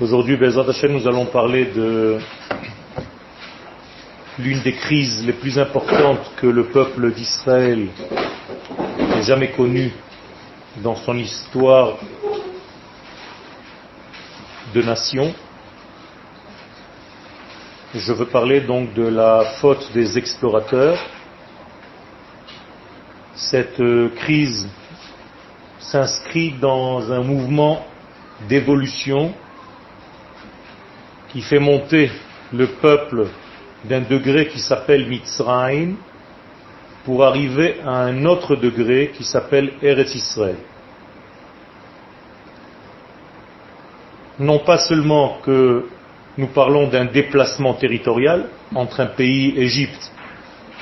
Aujourd'hui, nous allons parler de l'une des crises les plus importantes que le peuple d'Israël ait jamais connue dans son histoire de nation. Je veux parler donc de la faute des explorateurs. Cette crise s'inscrit dans un mouvement d'évolution qui fait monter le peuple d'un degré qui s'appelle Mitzrayim pour arriver à un autre degré qui s'appelle Eretz Israël. Non pas seulement que nous parlons d'un déplacement territorial entre un pays, Égypte,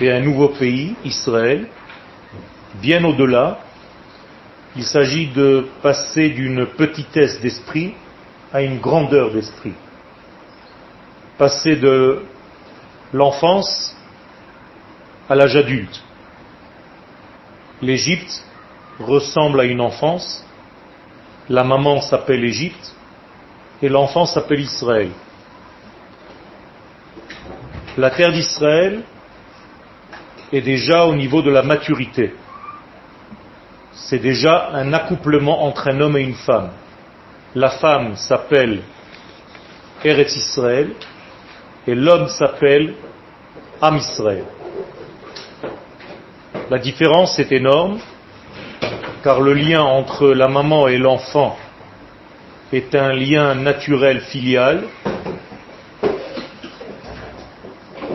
et un nouveau pays, Israël, bien au-delà, il s'agit de passer d'une petitesse d'esprit à une grandeur d'esprit passer de l'enfance à l'âge adulte. L'Égypte ressemble à une enfance, la maman s'appelle Égypte et l'enfant s'appelle Israël. La terre d'Israël est déjà au niveau de la maturité. C'est déjà un accouplement entre un homme et une femme. La femme s'appelle Eretz Israël et l'homme s'appelle Am Israël. La différence est énorme, car le lien entre la maman et l'enfant est un lien naturel filial,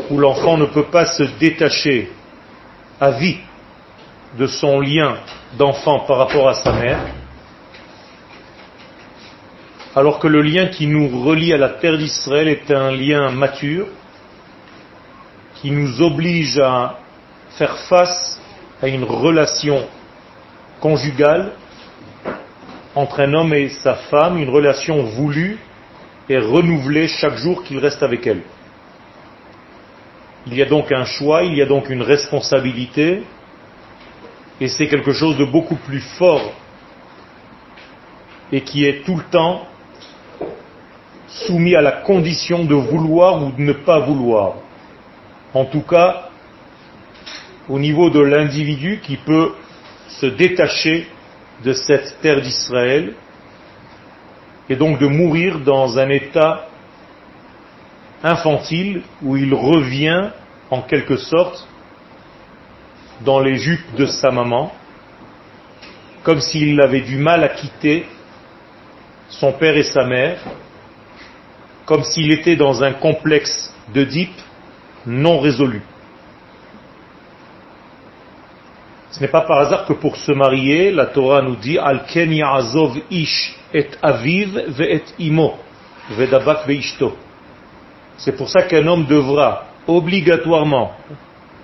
où l'enfant ne peut pas se détacher à vie de son lien d'enfant par rapport à sa mère, alors que le lien qui nous relie à la terre d'Israël est un lien mature, qui nous oblige à faire face à une relation conjugale entre un homme et sa femme, une relation voulue et renouvelée chaque jour qu'il reste avec elle. Il y a donc un choix, il y a donc une responsabilité, et c'est quelque chose de beaucoup plus fort et qui est tout le temps soumis à la condition de vouloir ou de ne pas vouloir. En tout cas, au niveau de l'individu qui peut se détacher de cette terre d'Israël et donc de mourir dans un état infantile où il revient en quelque sorte dans les jupes de sa maman, comme s'il avait du mal à quitter son père et sa mère, comme s'il était dans un complexe d'Oedipe non résolu. Ce n'est pas par hasard que pour se marier, la Torah nous dit Al ken azov ish et aviv ve imo vedabak veishto. C'est pour ça qu'un homme devra obligatoirement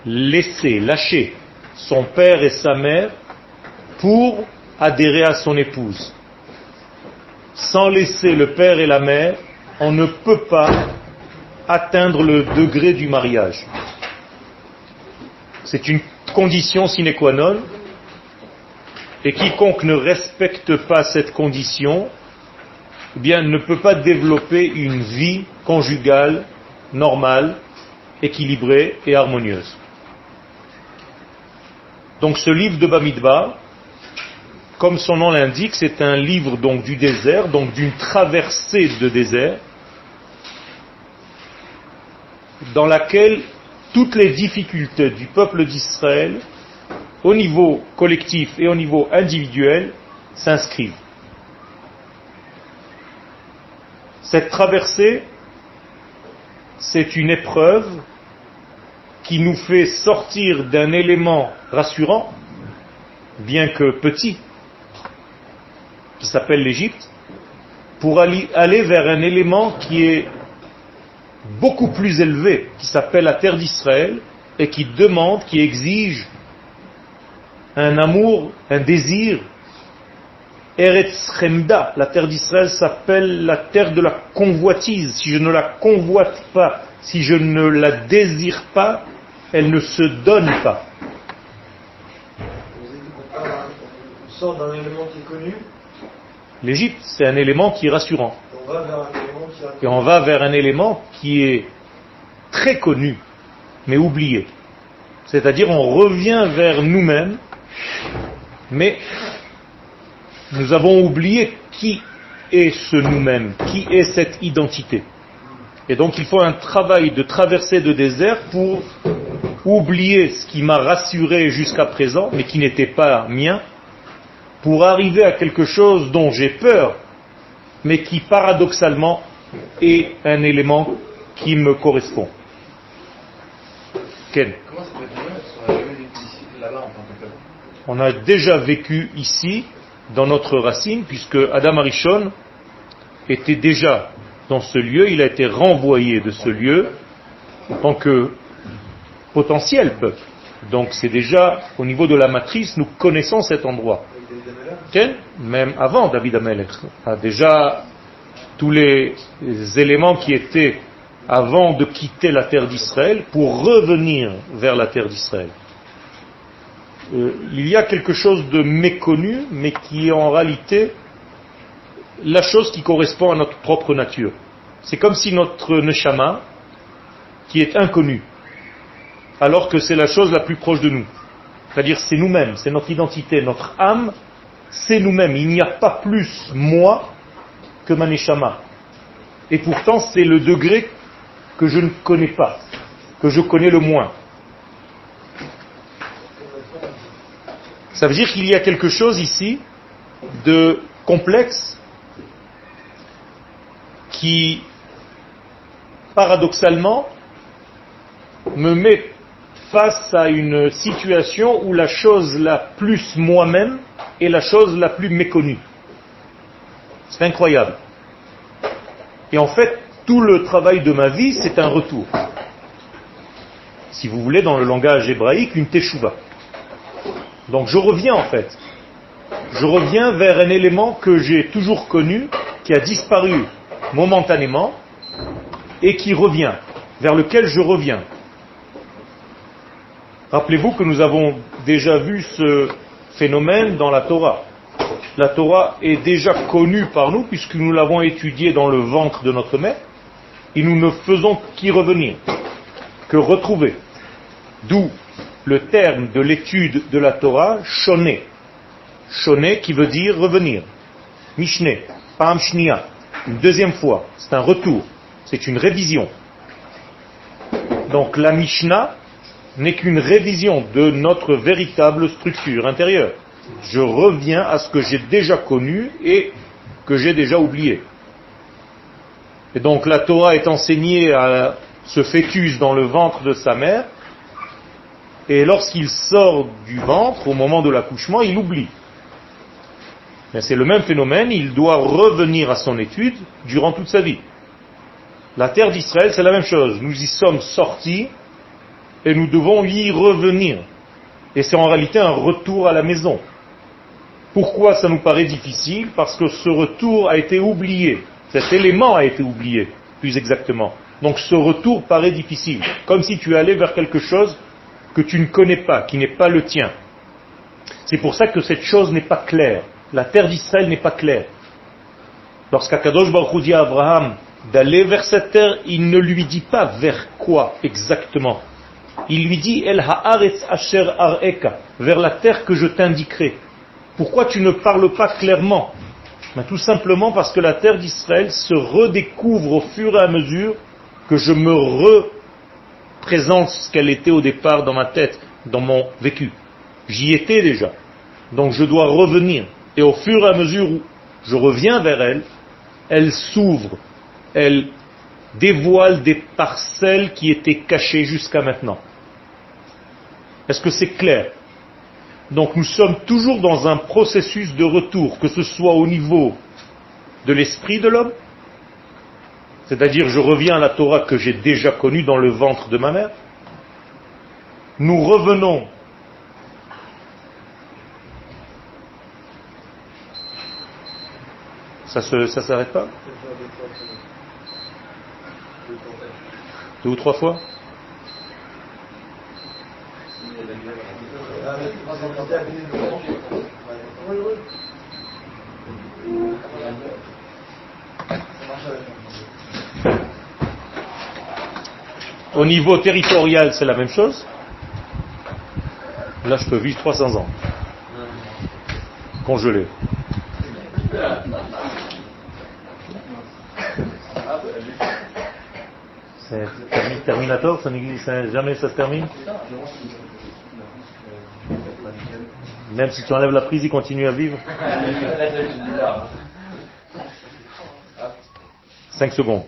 laisser, lâcher son père et sa mère pour adhérer à son épouse. Sans laisser le père et la mère, on ne peut pas atteindre le degré du mariage. C'est une condition sine qua non, et quiconque ne respecte pas cette condition, eh bien, ne peut pas développer une vie conjugale normale, équilibrée et harmonieuse. Donc ce livre de Bamidbar, comme son nom l'indique, c'est un livre du désert, donc d'une traversée de désert, dans laquelle toutes les difficultés du peuple d'Israël, au niveau collectif et au niveau individuel, s'inscrivent. Cette traversée, c'est une épreuve qui nous fait sortir d'un élément rassurant, bien que petit, qui s'appelle l'Égypte, pour aller vers un élément qui est beaucoup plus élevé, qui s'appelle la terre d'Israël, et qui demande, qui exige un amour, un désir. Eretz Chemda, la terre d'Israël s'appelle la terre de la convoitise. Si je ne la convoite pas, si je ne la désire pas, elle ne se donne pas. Sort d'un élément qui L'Égypte, c'est un élément qui est rassurant. Et on va vers un élément qui est très connu, mais oublié. C'est-à-dire on revient vers nous-mêmes, mais nous avons oublié qui est ce nous-mêmes, qui est cette identité. Et donc il faut un travail de traversée de désert pour oublier ce qui m'a rassuré jusqu'à présent, mais qui n'était pas mien, pour arriver à quelque chose dont j'ai peur, mais qui paradoxalement est un élément qui me correspond. Ken On a déjà vécu ici, dans notre racine, puisque Adam Arishon était déjà dans ce lieu, il a été renvoyé de ce lieu en tant que potentiel peuple. Donc c'est déjà au niveau de la matrice, nous connaissons cet endroit. Même avant David Amelech, a déjà tous les éléments qui étaient avant de quitter la terre d'Israël pour revenir vers la terre d'Israël. Euh, il y a quelque chose de méconnu, mais qui est en réalité la chose qui correspond à notre propre nature. C'est comme si notre neshama, qui est inconnu, alors que c'est la chose la plus proche de nous. C'est-à-dire c'est nous-mêmes, c'est notre identité, notre âme, c'est nous-mêmes. Il n'y a pas plus moi que ma neshama. Et pourtant c'est le degré que je ne connais pas, que je connais le moins. Ça veut dire qu'il y a quelque chose ici de complexe qui, paradoxalement, me met face à une situation où la chose la plus moi-même est la chose la plus méconnue. C'est incroyable. Et en fait, tout le travail de ma vie, c'est un retour. Si vous voulez, dans le langage hébraïque, une teshuva. Donc je reviens en fait. Je reviens vers un élément que j'ai toujours connu, qui a disparu momentanément, et qui revient, vers lequel je reviens. Rappelez-vous que nous avons déjà vu ce phénomène dans la Torah. La Torah est déjà connue par nous puisque nous l'avons étudiée dans le ventre de notre mère et nous ne faisons qu'y revenir, que retrouver. D'où le terme de l'étude de la Torah, shoné. Shoné qui veut dire revenir. Mishne, pam shnia, une deuxième fois. C'est un retour. C'est une révision. Donc la Mishnah n'est qu'une révision de notre véritable structure intérieure. Je reviens à ce que j'ai déjà connu et que j'ai déjà oublié. Et donc la Torah est enseignée à ce fœtus dans le ventre de sa mère, et lorsqu'il sort du ventre, au moment de l'accouchement, il oublie. C'est le même phénomène, il doit revenir à son étude durant toute sa vie. La terre d'Israël, c'est la même chose. Nous y sommes sortis et nous devons y revenir. Et c'est en réalité un retour à la maison. Pourquoi ça nous paraît difficile? Parce que ce retour a été oublié. Cet élément a été oublié, plus exactement. Donc ce retour paraît difficile. Comme si tu allais vers quelque chose que tu ne connais pas, qui n'est pas le tien. C'est pour ça que cette chose n'est pas claire. La terre d'Israël n'est pas claire. Lorsqu'Akadosh Baruch dit à Abraham d'aller vers cette terre, il ne lui dit pas vers quoi exactement. Il lui dit El haaretz asher areka, vers la terre que je t'indiquerai. Pourquoi tu ne parles pas clairement? Ben, Tout simplement parce que la terre d'Israël se redécouvre au fur et à mesure que je me représente ce qu'elle était au départ dans ma tête, dans mon vécu. J'y étais déjà. Donc je dois revenir. Et au fur et à mesure où je reviens vers elle, elle s'ouvre, elle dévoile des parcelles qui étaient cachées jusqu'à maintenant. Est-ce que c'est clair? Donc nous sommes toujours dans un processus de retour, que ce soit au niveau de l'esprit de l'homme, c'est-à-dire je reviens à la Torah que j'ai déjà connue dans le ventre de ma mère, nous revenons Ça ne s'arrête pas? Deux ou trois fois Au niveau territorial, c'est la même chose. Là, je peux vivre 300 ans. Congelé. C'est Terminator, ça n'existe jamais, ça se termine Même si tu enlèves la prise, il continue à vivre 5 secondes.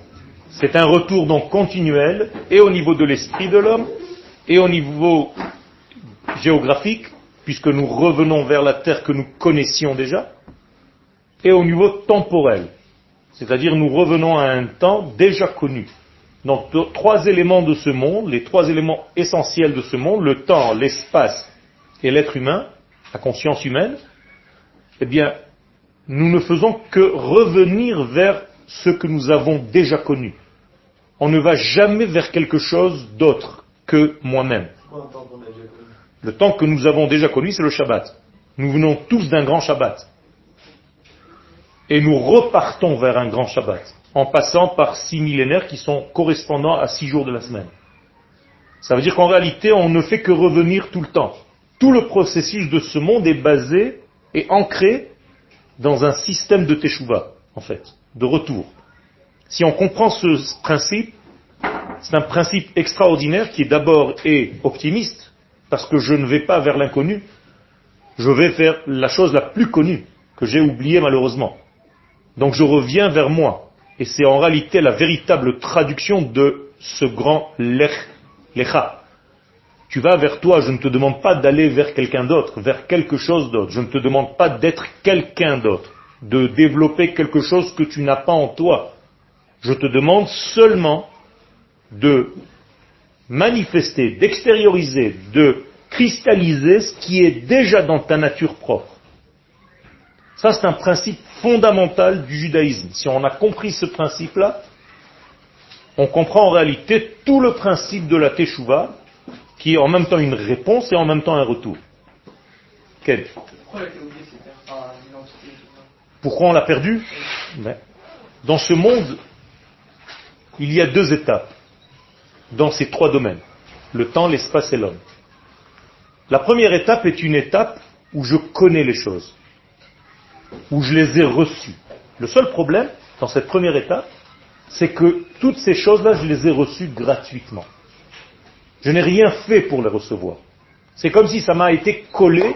C'est un retour donc continuel, et au niveau de l'esprit de l'homme, et au niveau géographique, puisque nous revenons vers la terre que nous connaissions déjà, et au niveau temporel, c'est-à-dire nous revenons à un temps déjà connu. Donc trois éléments de ce monde, les trois éléments essentiels de ce monde, le temps, l'espace et l'être humain, la conscience humaine, eh bien, nous ne faisons que revenir vers ce que nous avons déjà connu. On ne va jamais vers quelque chose d'autre que moi-même. Le temps que nous avons déjà connu, c'est le Shabbat. Nous venons tous d'un grand Shabbat. Et nous repartons vers un grand Shabbat, en passant par six millénaires qui sont correspondants à six jours de la semaine. Ça veut dire qu'en réalité, on ne fait que revenir tout le temps. Tout le processus de ce monde est basé et ancré dans un système de teshuva, en fait, de retour. Si on comprend ce principe, c'est un principe extraordinaire qui d'abord est optimiste, parce que je ne vais pas vers l'inconnu, je vais faire la chose la plus connue, que j'ai oubliée malheureusement. Donc je reviens vers moi. Et c'est en réalité la véritable traduction de ce grand lech, lecha. Tu vas vers toi, je ne te demande pas d'aller vers quelqu'un d'autre, vers quelque chose d'autre. Je ne te demande pas d'être quelqu'un d'autre, de développer quelque chose que tu n'as pas en toi. Je te demande seulement de manifester, d'extérioriser, de cristalliser ce qui est déjà dans ta nature propre. Ça, c'est un principe fondamental du judaïsme. Si on a compris ce principe-là, on comprend en réalité tout le principe de la teshuva, qui est en même temps une réponse et en même temps un retour. Quel Pourquoi on l'a perdu? Dans ce monde, il y a deux étapes dans ces trois domaines, le temps, l'espace et l'homme. La première étape est une étape où je connais les choses, où je les ai reçues. Le seul problème dans cette première étape, c'est que toutes ces choses-là, je les ai reçues gratuitement. Je n'ai rien fait pour les recevoir. C'est comme si ça m'a été collé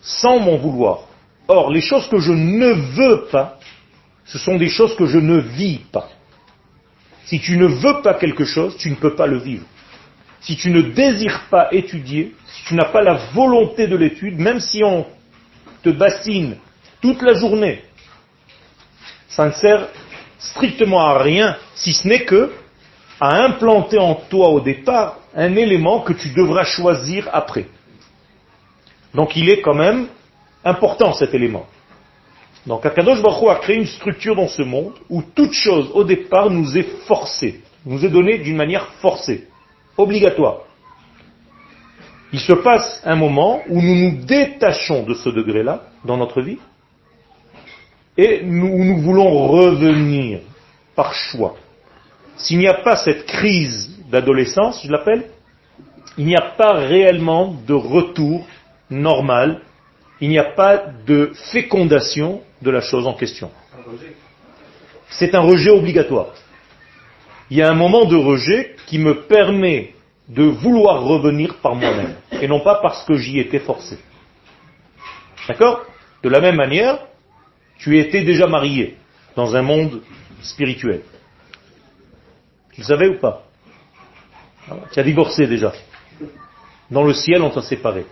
sans mon vouloir. Or, les choses que je ne veux pas, ce sont des choses que je ne vis pas. Si tu ne veux pas quelque chose, tu ne peux pas le vivre. Si tu ne désires pas étudier, si tu n'as pas la volonté de l'étude, même si on te bassine toute la journée, ça ne sert strictement à rien, si ce n'est que à implanter en toi au départ un élément que tu devras choisir après. Donc il est quand même important cet élément. Donc Akadosh Baruch a créé une structure dans ce monde où toute chose au départ nous est forcée, nous est donnée d'une manière forcée, obligatoire. Il se passe un moment où nous nous détachons de ce degré-là dans notre vie et nous, nous voulons revenir par choix. S'il n'y a pas cette crise d'adolescence, je l'appelle, il n'y a pas réellement de retour normal, il n'y a pas de fécondation de la chose en question. C'est un rejet obligatoire. Il y a un moment de rejet qui me permet de vouloir revenir par moi-même, et non pas parce que j'y étais forcé. D'accord? De la même manière, tu étais déjà marié dans un monde spirituel. Tu le savais ou pas? Tu as divorcé déjà. Dans le ciel, on t'a séparé.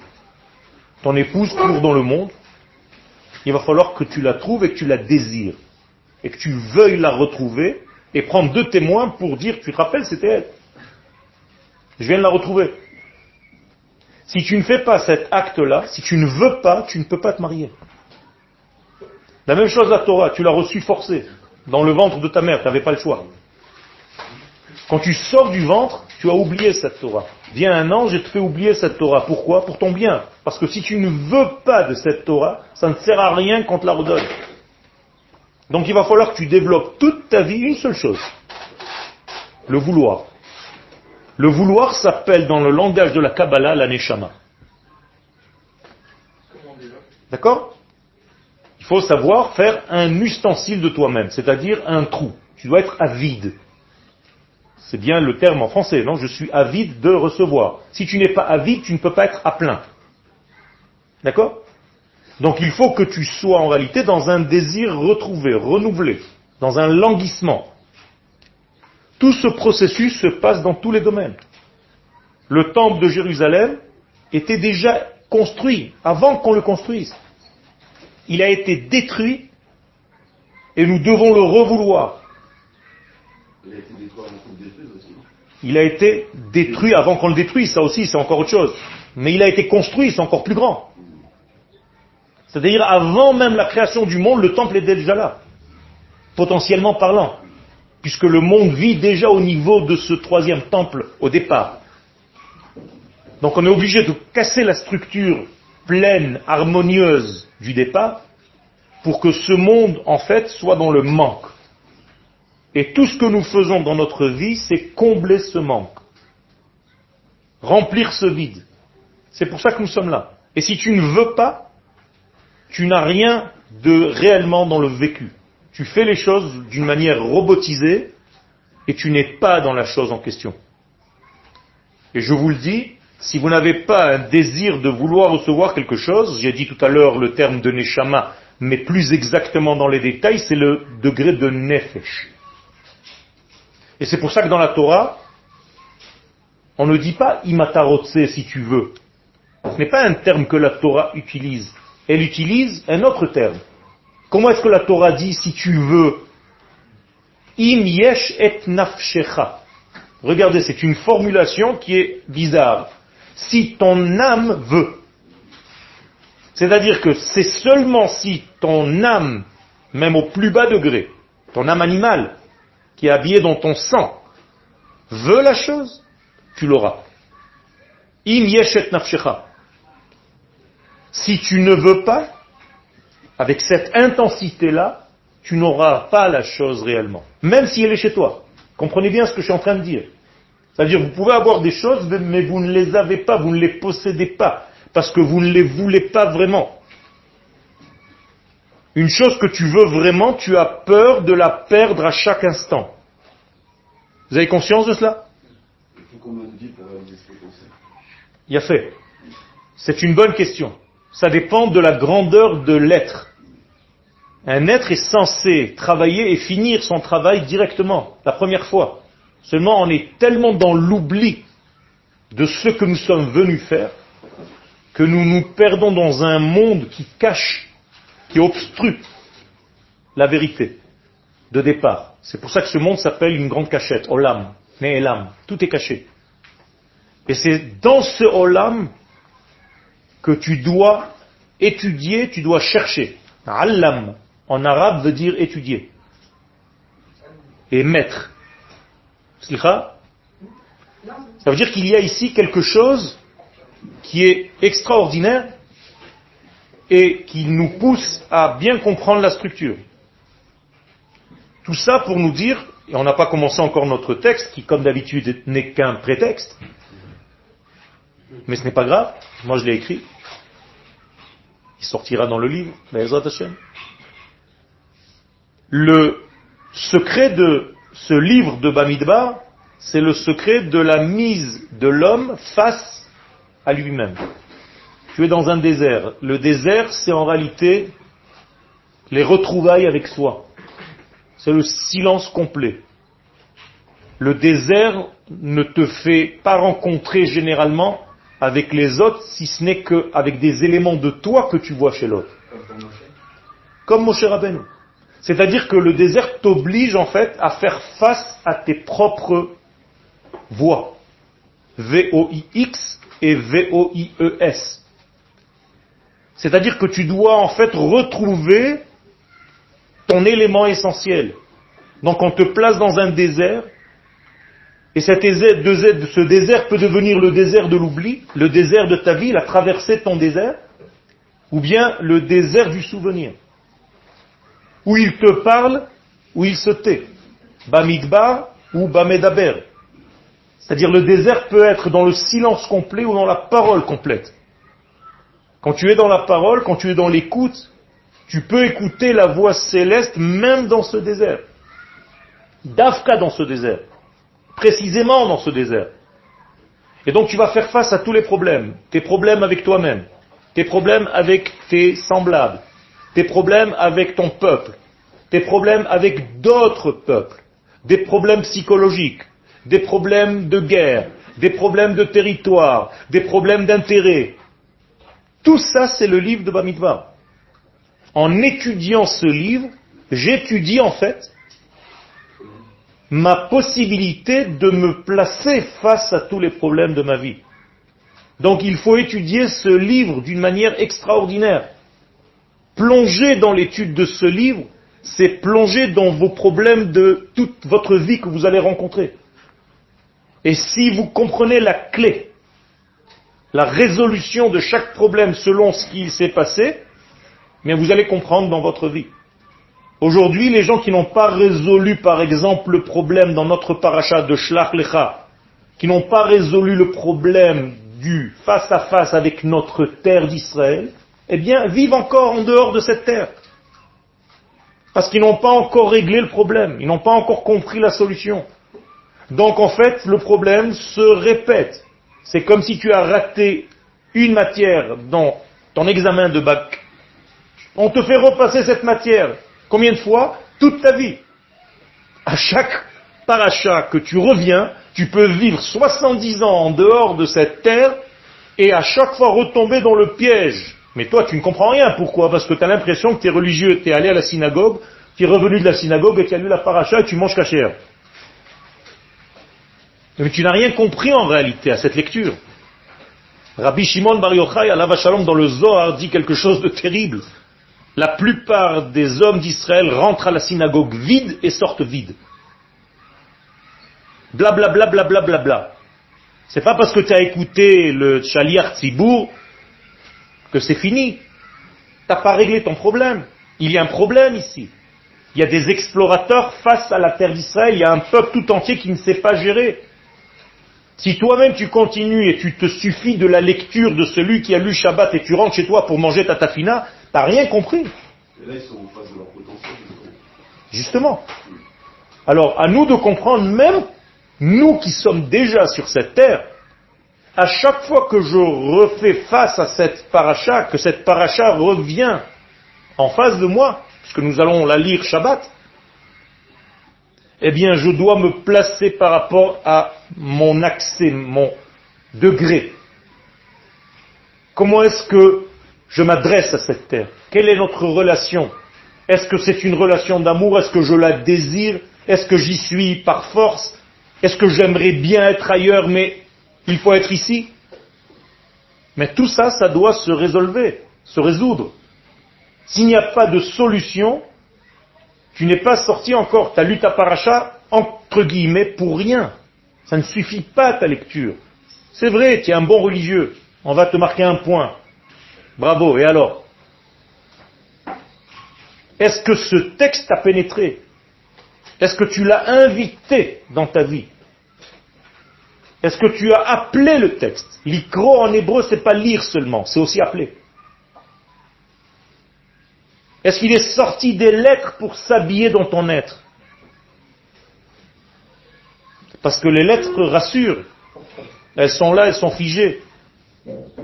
Ton épouse court dans le monde, il va falloir que tu la trouves et que tu la désires. Et que tu veuilles la retrouver et prendre deux témoins pour dire, tu te rappelles, c'était elle. Je viens de la retrouver. Si tu ne fais pas cet acte-là, si tu ne veux pas, tu ne peux pas te marier. La même chose à Torah, tu l'as reçue forcée. Dans le ventre de ta mère, tu n'avais pas le choix. Quand tu sors du ventre, tu as oublié cette Torah. Viens un ange et te fait oublier cette Torah. Pourquoi? Pour ton bien. Parce que si tu ne veux pas de cette Torah, ça ne sert à rien qu'on te la redonne. Donc il va falloir que tu développes toute ta vie une seule chose, le vouloir. Le vouloir s'appelle dans le langage de la Kabbalah la Neshama. D'accord? Faut savoir faire un ustensile de toi-même, c'est-à-dire un trou. Tu dois être avide. C'est bien le terme en français, non? Je suis avide de recevoir. Si tu n'es pas avide, tu ne peux pas être à plein. D'accord? Donc il faut que tu sois en réalité dans un désir retrouvé, renouvelé, dans un languissement. Tout ce processus se passe dans tous les domaines. Le temple de Jérusalem était déjà construit avant qu'on le construise. Il a été détruit et nous devons le revouloir. Il a été détruit avant qu'on le détruise, ça aussi c'est encore autre chose. Mais il a été construit, c'est encore plus grand. C'est-à-dire avant même la création du monde, le temple était déjà là, potentiellement parlant, puisque le monde vit déjà au niveau de ce troisième temple au départ. Donc on est obligé de casser la structure pleine, harmonieuse du départ, pour que ce monde, en fait, soit dans le manque. Et tout ce que nous faisons dans notre vie, c'est combler ce manque. Remplir ce vide. C'est pour ça que nous sommes là. Et si tu ne veux pas, tu n'as rien de réellement dans le vécu. Tu fais les choses d'une manière robotisée et tu n'es pas dans la chose en question. Et je vous le dis, si vous n'avez pas un désir de vouloir recevoir quelque chose, j'ai dit tout à l'heure le terme de Neshama, mais plus exactement dans les détails, c'est le degré de Nefesh. Et c'est pour ça que dans la Torah, on ne dit pas imatarotse si tu veux. Ce n'est pas un terme que la Torah utilise. Elle utilise un autre terme. Comment est-ce que la Torah dit si tu veux Im yesh et nafshecha? Regardez, c'est une formulation qui est bizarre. Si ton âme veut. C'est-à-dire que c'est seulement si ton âme, même au plus bas degré, ton âme animale, qui est habillée dans ton sang, veut la chose, tu l'auras. Im yeshet nafshecha. Si tu ne veux pas, avec cette intensité-là, tu n'auras pas la chose réellement, même si elle est chez toi. Comprenez bien ce que je suis en train de dire. C'est-à-dire, vous pouvez avoir des choses, mais vous ne les avez pas, vous ne les possédez pas, parce que vous ne les voulez pas vraiment. Une chose que tu veux vraiment, tu as peur de la perdre à chaque instant. Vous avez conscience de cela? Il y a fait. C'est une bonne question. Ça dépend de la grandeur de l'être. Un être est censé travailler et finir son travail directement, la première fois. Seulement on est tellement dans l'oubli de ce que nous sommes venus faire que nous nous perdons dans un monde qui cache, qui obstrue la vérité de départ. C'est pour ça que ce monde s'appelle une grande cachette, Olam, Ne'elam, tout est caché. Et c'est dans ce Olam que tu dois étudier, tu dois chercher. Allam, en arabe, veut dire étudier. Et mettre. Ça veut dire qu'il y a ici quelque chose qui est extraordinaire et qui nous pousse à bien comprendre la structure. Tout ça pour nous dire, et on n'a pas commencé encore notre texte, qui comme d'habitude n'est qu'un prétexte, mais ce n'est pas grave, moi je l'ai écrit, il sortira dans le livre, Le secret de ce livre de Bamidbar, c'est le secret de la mise de l'homme face à lui-même. Tu es dans un désert. Le désert, c'est en réalité les retrouvailles avec soi. C'est le silence complet. Le désert ne te fait pas rencontrer généralement avec les autres si ce n'est qu'avec des éléments de toi que tu vois chez l'autre. Comme Moshe Rabbeinu. C'est-à-dire que le désert t'oblige en fait à faire face à tes propres voix. V-O-I-X et V-O-I-E-S. C'est-à-dire que tu dois en fait retrouver ton élément essentiel. Donc on te place dans un désert et cet ce désert peut devenir le désert de l'oubli, le désert de ta vie, la traversée de ton désert, ou bien le désert du souvenir. Ou il te parle, ou il se tait. Bamidbar ou Bamedaber. C'est-à-dire le désert peut être dans le silence complet ou dans la parole complète. Quand tu es dans la parole, quand tu es dans l'écoute, tu peux écouter la voix céleste même dans ce désert. Dafka dans ce désert. Précisément dans ce désert. Et donc tu vas faire face à tous les problèmes. Tes problèmes avec toi-même, tes problèmes avec tes semblables, tes problèmes avec ton peuple, tes problèmes avec d'autres peuples, des problèmes psychologiques, des problèmes de guerre, des problèmes de territoire, des problèmes d'intérêt. Tout ça, c'est le livre de Bamidbar. En étudiant ce livre, j'étudie en fait ma possibilité de me placer face à tous les problèmes de ma vie. Donc il faut étudier ce livre d'une manière extraordinaire. Plonger dans l'étude de ce livre, c'est plonger dans vos problèmes de toute votre vie que vous allez rencontrer. Et si vous comprenez la clé, la résolution de chaque problème selon ce qui s'est passé, vous allez comprendre dans votre vie. Aujourd'hui, les gens qui n'ont pas résolu, par exemple, le problème dans notre paracha de Shlach Lecha, qui n'ont pas résolu le problème du face à face avec notre terre d'Israël, eh bien, vivent encore en dehors de cette terre. Parce qu'ils n'ont pas encore réglé le problème, ils n'ont pas encore compris la solution. Donc en fait, le problème se répète. C'est comme si tu as raté une matière dans ton examen de bac. On te fait repasser cette matière. Combien de fois? Toute ta vie. À chaque paracha que tu reviens, tu peux vivre 70 ans en dehors de cette terre et à chaque fois retomber dans le piège. Mais toi, tu ne comprends rien. Pourquoi? Parce que tu as l'impression que tu es religieux, tu es allé à la synagogue, tu es revenu de la synagogue et tu as lu la paracha et tu manges cachère. Mais tu n'as rien compris en réalité à cette lecture. Rabbi Shimon Bar Yochai, à Shalom, dans le Zohar, dit quelque chose de terrible. La plupart des hommes d'Israël rentrent à la synagogue vide et sortent vides. Bla bla bla bla bla bla bla. C'est pas parce que tu as écouté le Shaliach Tzibour que c'est fini. T'as pas réglé ton problème. Il y a un problème ici. Il y a des explorateurs face à la terre d'Israël. Il y a un peuple tout entier qui ne sait pas gérer. Si toi-même tu continues et tu te suffis de la lecture de celui qui a lu Shabbat et tu rentres chez toi pour manger ta tafina, t'as rien compris. Et là, ils sont en face de leur potentiel. Justement. Alors, à nous de comprendre, même nous qui sommes déjà sur cette terre, à chaque fois que je refais face à cette paracha, que cette paracha revient en face de moi, puisque nous allons la lire Shabbat, eh bien, je dois me placer par rapport à mon accès, mon degré. Comment est-ce que je m'adresse à cette terre? Quelle est notre relation? Est-ce que c'est une relation d'amour? Est-ce que je la désire? Est-ce que j'y suis par force? Est-ce que j'aimerais bien être ailleurs, mais il faut être ici Mais tout ça, ça doit se résolver, se résoudre. S'il n'y a pas de solution, tu n'es pas sorti encore, tu as lu ta paracha, entre guillemets, pour rien. Ça ne suffit pas ta lecture. C'est vrai, tu es un bon religieux. On va te marquer un point. Bravo, et alors? Est-ce que ce texte t'a pénétré? Est-ce que tu l'as invité dans ta vie? Est-ce que tu as appelé le texte? L'icro en hébreu, c'est pas lire seulement, c'est aussi appeler. Est-ce qu'il est sorti des lettres pour s'habiller dans ton être? Parce que les lettres rassurent. Elles sont là, elles sont figées.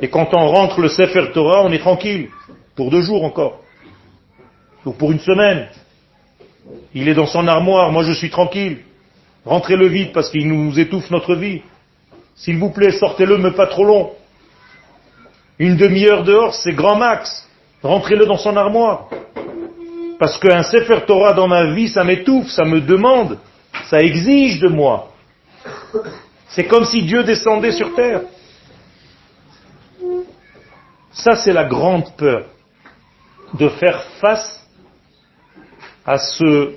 Et quand on rentre le Sefer Torah, on est tranquille. Pour deux jours encore. Ou pour une semaine. Il est dans son armoire, moi je suis tranquille. Rentrez-le vite parce qu'il nous étouffe notre vie. S'il vous plaît, sortez-le, mais pas trop long. Une demi-heure dehors, c'est grand max. Rentrez-le dans son armoire. Parce qu'un Sefer Torah dans ma vie, ça m'étouffe, ça me demande, ça exige de moi. C'est comme si Dieu descendait sur terre. Ça, c'est la grande peur de faire face à ce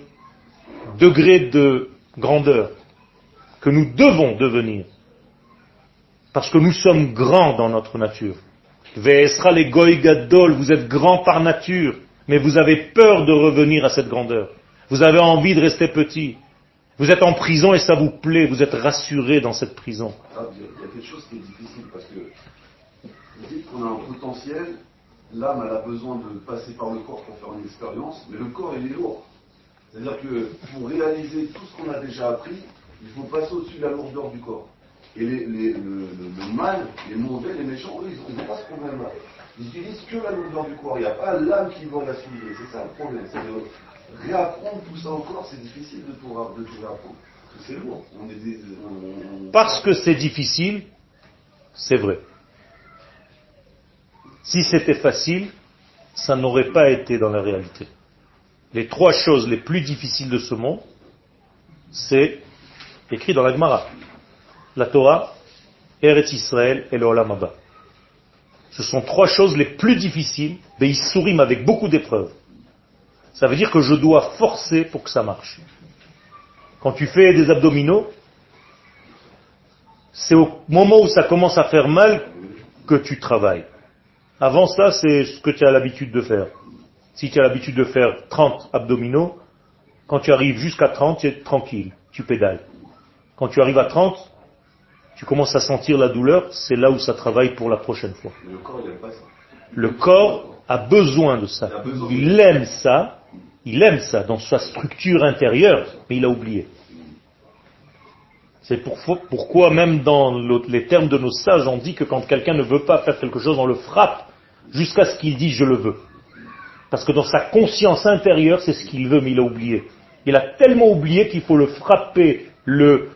degré de grandeur que nous devons devenir. Parce que nous sommes grands dans notre nature. Les vous êtes grands par nature. mais vous avez peur de revenir à cette grandeur. Vous avez envie de rester petit. Vous êtes en prison et ça vous plaît, vous êtes rassuré dans cette prison. Ah, il y a quelque chose qui est difficile parce que vous dites qu'on a un potentiel, l'âme a besoin de passer par le corps pour faire une expérience, mais le corps il est lourd. C'est-à-dire que pour réaliser tout ce qu'on a déjà appris, il faut passer au-dessus de la lourdeur du corps. Et les, les, le, le, mal, les mauvais, les méchants, eux, ils n'ont pas ce problème-là. Ils utilisent que la lourdeur du corps. Il n'y a pas l'âme qui va la soulever. C'est ça le problème. C'est réapprendre tout ça encore. C'est difficile de tout, de tout réapprendre. C'est lourd. Parce que c'est difficile, c'est vrai. Si c'était facile, ça n'aurait pas été dans la réalité. Les trois choses les plus difficiles de ce monde, c'est écrit dans la Gemara. La Torah, Eretz Israël et le Olam Abba. Ce sont trois choses les plus difficiles, mais ils souriment avec beaucoup d'épreuves. Ça veut dire que je dois forcer pour que ça marche. Quand tu fais des abdominaux, c'est au moment où ça commence à faire mal que tu travailles. Avant ça, c'est ce que tu as l'habitude de faire. Si tu as l'habitude de faire 30 abdominaux, quand tu arrives jusqu'à 30, tu es tranquille, tu pédales. Quand tu arrives à 30, tu commences à sentir la douleur, c'est là où ça travaille pour la prochaine fois. Le corps, il pas ça. Le corps a besoin de ça. Il aime ça, il aime ça dans sa structure intérieure, mais il a oublié. C'est pourquoi même dans les termes de nos sages, on dit que quand quelqu'un ne veut pas faire quelque chose, on le frappe jusqu'à ce qu'il dise je le veux. Parce que dans sa conscience intérieure, c'est ce qu'il veut, mais il a oublié. Il a tellement oublié qu'il faut le frapper, le,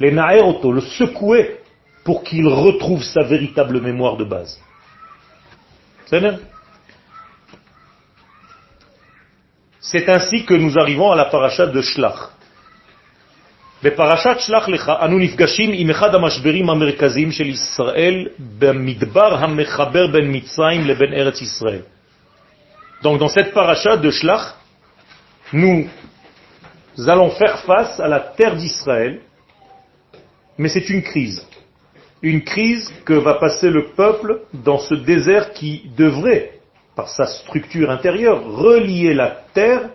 les naéroto, le secouer, pour qu'il retrouve sa véritable mémoire de base. C'est C'est ainsi que nous arrivons à la paracha de Shlach. בפרשת שלח לך אנו נפגשים עם אחד המשברים המרכזיים של ישראל במדבר המחבר בין מצרים לבין ארץ ישראל. Donc dans cette paracha de Shlach, nous allons faire face à la terre d'Israël, mais c'est une crise. Une crise que va passer le peuple dans ce désert qui devrait, par sa structure intérieure, relier la terre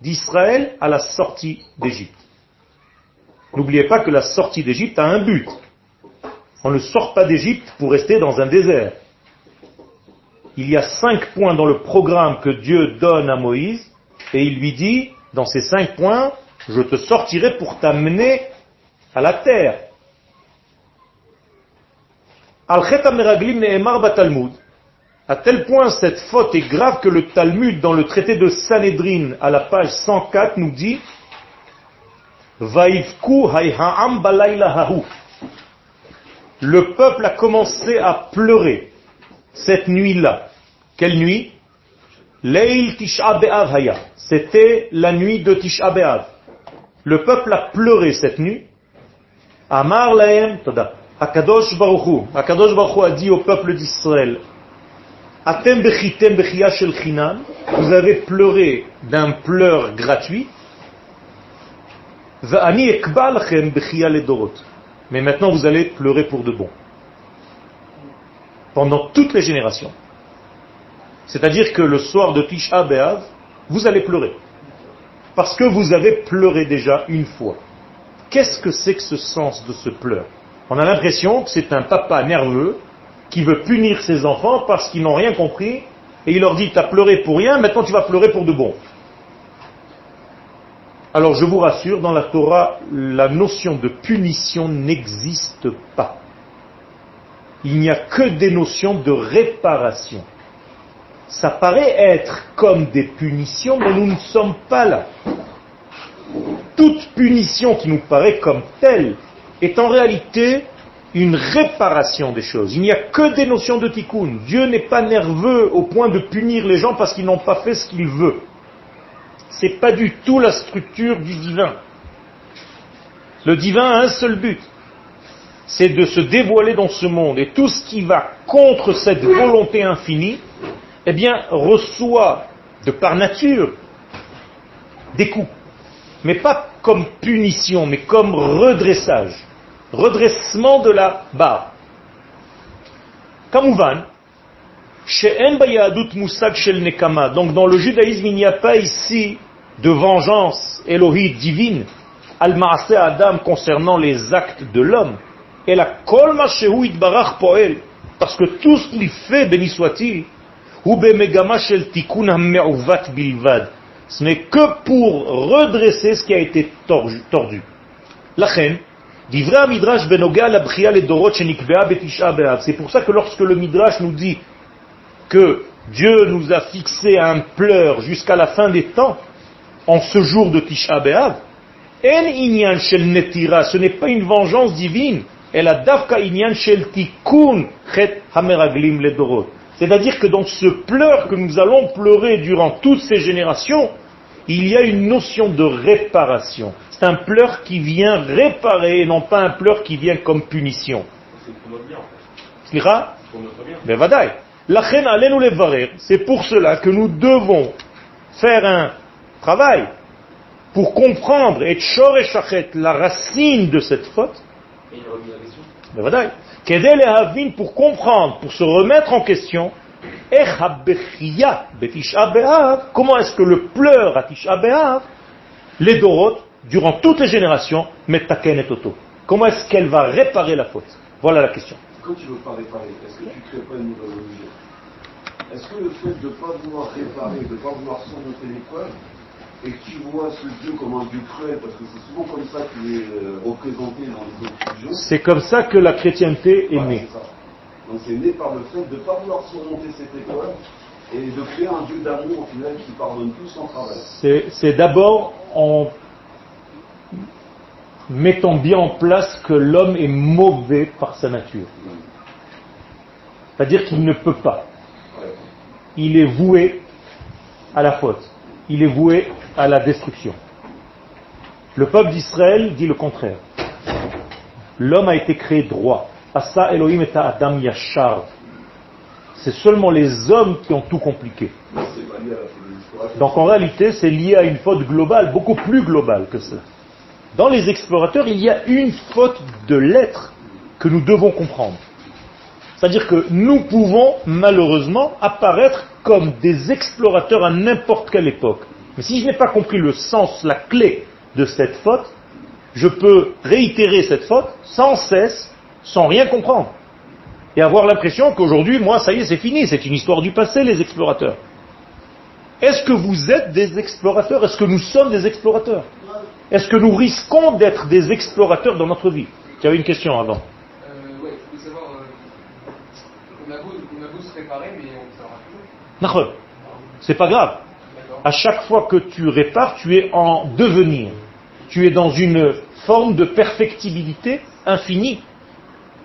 d'Israël à la sortie d'Égypte. N'oubliez pas que la sortie d'Égypte a un but. On ne sort pas d'Égypte pour rester dans un désert il y a cinq points dans le programme que Dieu donne à Moïse, et il lui dit, dans ces cinq points, je te sortirai pour t'amener à la terre. À tel point cette faute est grave que le Talmud, dans le traité de Sanhedrin, à la page 104, nous dit Le peuple a commencé à pleurer cette nuit-là. Quelle nuit? Leil Tisha Haya. C'était la nuit de Tisha B'Av. Le peuple a pleuré cette nuit. Amar Laem, Toda. Akadosh Baruchu. Akadosh Baruchu a dit au peuple d'Israël, Atem bechitem bechia. Vous avez pleuré d'un pleur gratuit. Ledorot. Mais maintenant vous allez pleurer pour de bon pendant toutes les générations. C'est-à-dire que le soir de Tisha B'Av, vous allez pleurer. Parce que vous avez pleuré déjà une fois. Qu'est-ce que c'est que ce sens de ce pleur? On a l'impression que c'est un papa nerveux qui veut punir ses enfants parce qu'ils n'ont rien compris et il leur dit, tu as pleuré pour rien, maintenant tu vas pleurer pour de bon. Alors je vous rassure, dans la Torah, la notion de punition n'existe pas il n'y a que des notions de réparation. Ça paraît être comme des punitions, mais nous ne sommes pas là. Toute punition qui nous paraît comme telle est en réalité une réparation des choses. Il n'y a que des notions de tikkun. Dieu n'est pas nerveux au point de punir les gens parce qu'ils n'ont pas fait ce qu'il veut. C'est pas du tout la structure du divin. Le divin a un seul but, c'est de se dévoiler dans ce monde. Et tout ce qui va contre cette volonté infinie, eh bien, reçoit de par nature des coups. Mais pas comme punition, mais comme redressage. Redressement de la barre. Donc dans le judaïsme, il n'y a pas ici de vengeance élohite divine, al Adam concernant les actes de l'homme. Et la kol barach poel, parce que tout ce qu'il fait, béni soit-il, bilvad. Ce n'est que pour redresser ce qui a été tordu. La reine, c'est pour ça que lorsque le Midrash nous dit que Dieu nous a fixé un pleur jusqu'à la fin des temps, en ce jour de Tisha B'Av, ce n'est pas une vengeance divine, c'est-à-dire que dans ce pleur que nous allons pleurer durant toutes ces générations, il y a une notion de réparation. C'est un pleur qui vient réparer et non pas un pleur qui vient comme punition. C'est pour cela que nous devons faire un travail pour comprendre et la racine de cette faute. Pour comprendre, pour se remettre en question, comment est-ce que le pleur à Tisha les Dorot, durant toutes les générations, Metaken et Toto. Comment est-ce qu'elle va réparer la faute? Voilà la question. Quand tu veux pas réparer, est-ce que tu ne crées pas une nouvelle religion Est-ce que le fait de ne pas vouloir réparer, de ne pas vouloir surmonter l'épreuve, et que tu vois ce Dieu comme un Dieu cruel, parce que c'est souvent comme ça qu'il est euh, représenté dans les autres religions. C'est comme ça que la chrétienté est née. Donc c'est né par le fait de ne pas vouloir surmonter cette épreuve et de créer un Dieu d'amour au final qui pardonne tout sans travail. C'est d'abord en mettant bien en place que l'homme est mauvais par sa nature. C'est-à-dire qu'il ne peut pas. Il est voué à la faute. Il est voué à la destruction. Le peuple d'Israël dit le contraire. L'homme a été créé droit. Elohim et. C'est seulement les hommes qui ont tout compliqué. Donc en réalité, c'est lié à une faute globale, beaucoup plus globale que cela. Dans les explorateurs, il y a une faute de l'être que nous devons comprendre. C'est-à-dire que nous pouvons malheureusement apparaître comme des explorateurs à n'importe quelle époque. Mais si je n'ai pas compris le sens, la clé de cette faute, je peux réitérer cette faute sans cesse, sans rien comprendre. Et avoir l'impression qu'aujourd'hui, moi, ça y est, c'est fini, c'est une histoire du passé, les explorateurs. Est-ce que vous êtes des explorateurs? Est-ce que nous sommes des explorateurs? Est-ce que nous risquons d'être des explorateurs dans notre vie? Tu avais une question avant. Euh, oui, je voulais savoir, euh, on, a beau, se réparer, mais on s'en C'est pas grave à chaque fois que tu répares, tu es en devenir. Tu es dans une forme de perfectibilité infinie.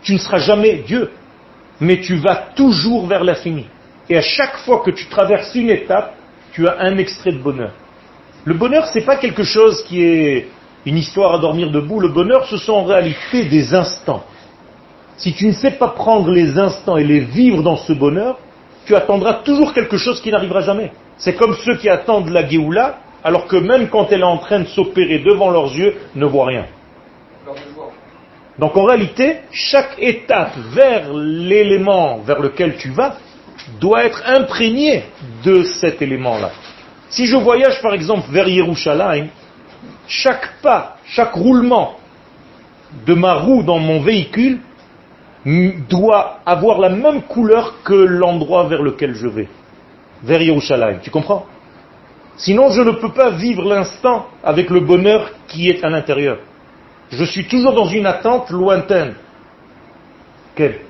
Tu ne seras jamais Dieu, mais tu vas toujours vers l'infini. Et à chaque fois que tu traverses une étape, tu as un extrait de bonheur. Le bonheur, ce n'est pas quelque chose qui est une histoire à dormir debout. Le bonheur, ce sont en réalité des instants. Si tu ne sais pas prendre les instants et les vivre dans ce bonheur, tu attendras toujours quelque chose qui n'arrivera jamais. C'est comme ceux qui attendent la Géoula, alors que même quand elle est en train de s'opérer devant leurs yeux, ne voient rien. Donc en réalité, chaque étape vers l'élément vers lequel tu vas doit être imprégnée de cet élément-là. Si je voyage par exemple vers Yerushalayim, chaque pas, chaque roulement de ma roue dans mon véhicule doit avoir la même couleur que l'endroit vers lequel je vais vers Yerushalayim. Tu comprends? Sinon, je ne peux pas vivre l'instant avec le bonheur qui est à l'intérieur. Je suis toujours dans une attente lointaine. Quelle?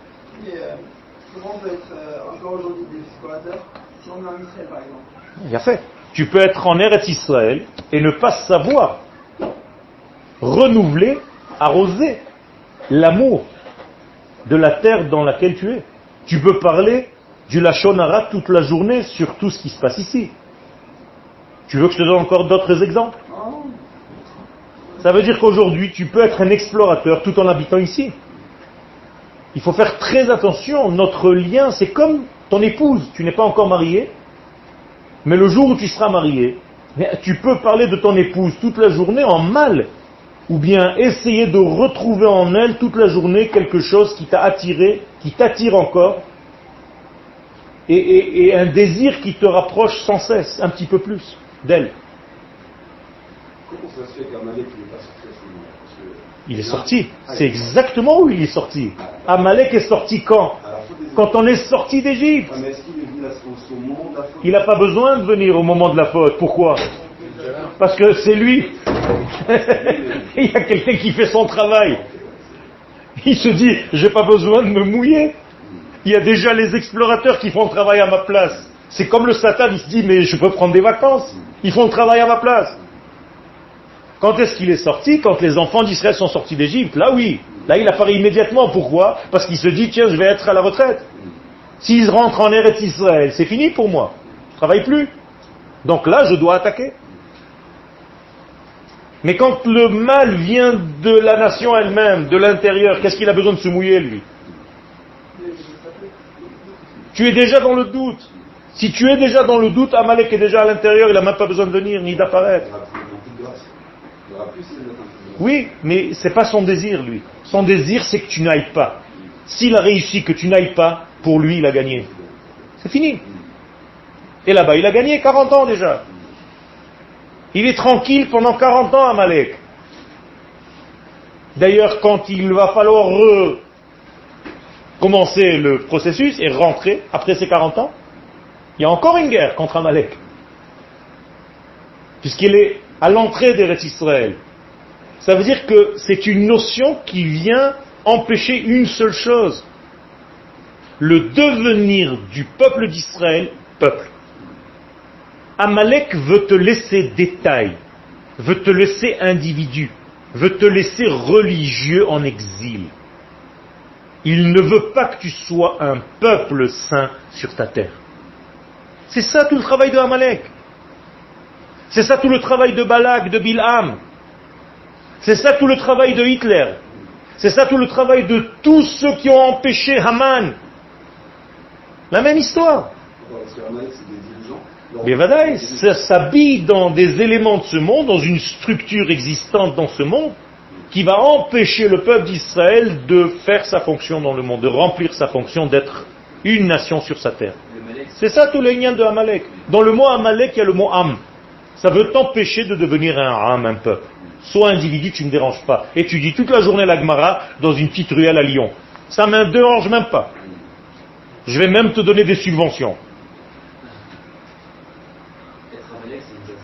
Euh, Comment on peut être euh, encore aujourd'hui des explorateurs si on est en Israël, par exemple? Il a fait. Tu peux être en Eretz Israël et ne pas savoir renouveler, arroser l'amour de la terre dans laquelle tu es. Tu peux parler du Lachonara toute la journée sur tout ce qui se passe ici. Tu veux que je te donne encore d'autres exemples? Ça veut dire qu'aujourd'hui, tu peux être un explorateur tout en habitant ici. Il faut faire très attention. Notre lien, c'est comme ton épouse. Tu n'es pas encore marié, mais le jour où tu seras marié, tu peux parler de ton épouse toute la journée en mal, ou bien essayer de retrouver en elle toute la journée quelque chose qui t'a attiré, qui t'attire encore, et, et- et un désir qui te rapproche sans cesse, un petit peu plus d'elle. Comment ça se fait n'est pas sorti à ce Il est sorti. C'est exactement où il est sorti. Amalek est sorti quand Quand on est sorti d'Égypte. Faute? Il n'a pas besoin de venir au moment de la faute. Pourquoi? Parce que c'est lui. Il y a quelqu'un qui fait son travail. Il se dit, j'ai pas besoin de me mouiller. Il y a déjà les explorateurs qui font le travail à ma place. C'est comme le Satan, il se dit, mais je peux prendre des vacances. Ils font le travail à ma place. Quand est-ce qu'il est sorti? Quand les enfants d'Israël sont sortis d'Égypte? Là, oui. Là, il apparaît immédiatement. Pourquoi? Parce qu'il se dit, tiens, je vais être à la retraite. S'ils rentrent en Eretz Israël, c'est fini pour moi. Je travaille plus. Donc là, je dois attaquer. Mais quand le mal vient de la nation elle-même, de l'intérieur, qu'est-ce qu'il a besoin de se mouiller, lui? Tu es déjà dans le doute. Si tu es déjà dans le doute, Amalek est déjà à l'intérieur, il n'a même pas besoin de venir ni d'apparaître. Oui, mais c'est pas son désir, lui. Son désir, c'est que tu n'ailles pas. S'il a réussi que tu n'ailles pas, pour lui, il a gagné. C'est fini. Et là-bas, il a gagné 40 ans déjà. Il est tranquille pendant 40 ans, Amalek. D'ailleurs, quand il va falloir commencer le processus et rentrer après ces 40 ans, il y a encore une guerre contre Amalek. Puisqu'il est à l'entrée d'Eretz Israël. Ça veut dire que c'est une notion qui vient empêcher une seule chose. Le devenir du peuple d'Israël, peuple. Amalek veut te laisser détail, veut te laisser individu, veut te laisser religieux en exil. Il ne veut pas que tu sois un peuple saint sur ta terre. C'est ça tout le travail de Amalek. C'est ça tout le travail de Balak, de Bilham. C'est ça tout le travail de Hitler. C'est ça tout le travail de tous ceux qui ont empêché Haman. La même histoire dirigeants. Leur- Mais voilà, ça s'habille dans des éléments de ce monde, dans une structure existante dans ce monde, qui va empêcher le peuple d'Israël de faire sa fonction dans le monde, de remplir sa fonction d'être une nation sur sa terre. C'est ça tout le lien de Amalek. Dans le mot Amalek, il y a le mot Am. Ça veut t'empêcher de devenir un Am, un peuple. Sois individu, tu ne me déranges pas. Et tu dis toute la journée la Gemara dans une petite ruelle à Lyon. Ça ne me dérange même pas. Je vais même te donner des subventions. Être Amalek, c'est une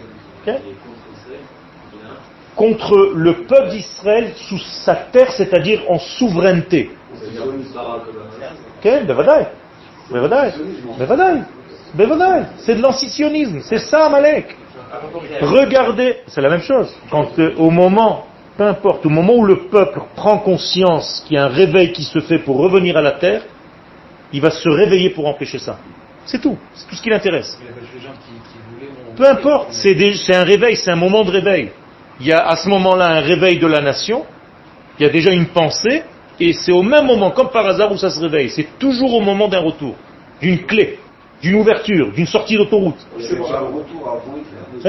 Contre le peuple d'Israël sous sa terre, c'est-à-dire en souveraineté. Ben ben ben c'est de l'antisionisme, c'est ça Malek. Regardez, c'est la même chose. Quand euh, au moment, peu importe, au moment où le peuple prend conscience qu'il y a un réveil qui se fait pour revenir à la terre, il va se réveiller pour empêcher ça. C'est tout. C'est tout ce qui l'intéresse. Peu importe, c'est un réveil, c'est un moment de réveil. Il y a à ce moment-là un réveil de la nation, il y a déjà une pensée, et c'est au même moment, comme par hasard, où ça se réveille. C'est toujours au moment d'un retour, d'une clé, d'une ouverture, d'une sortie d'autoroute. C'est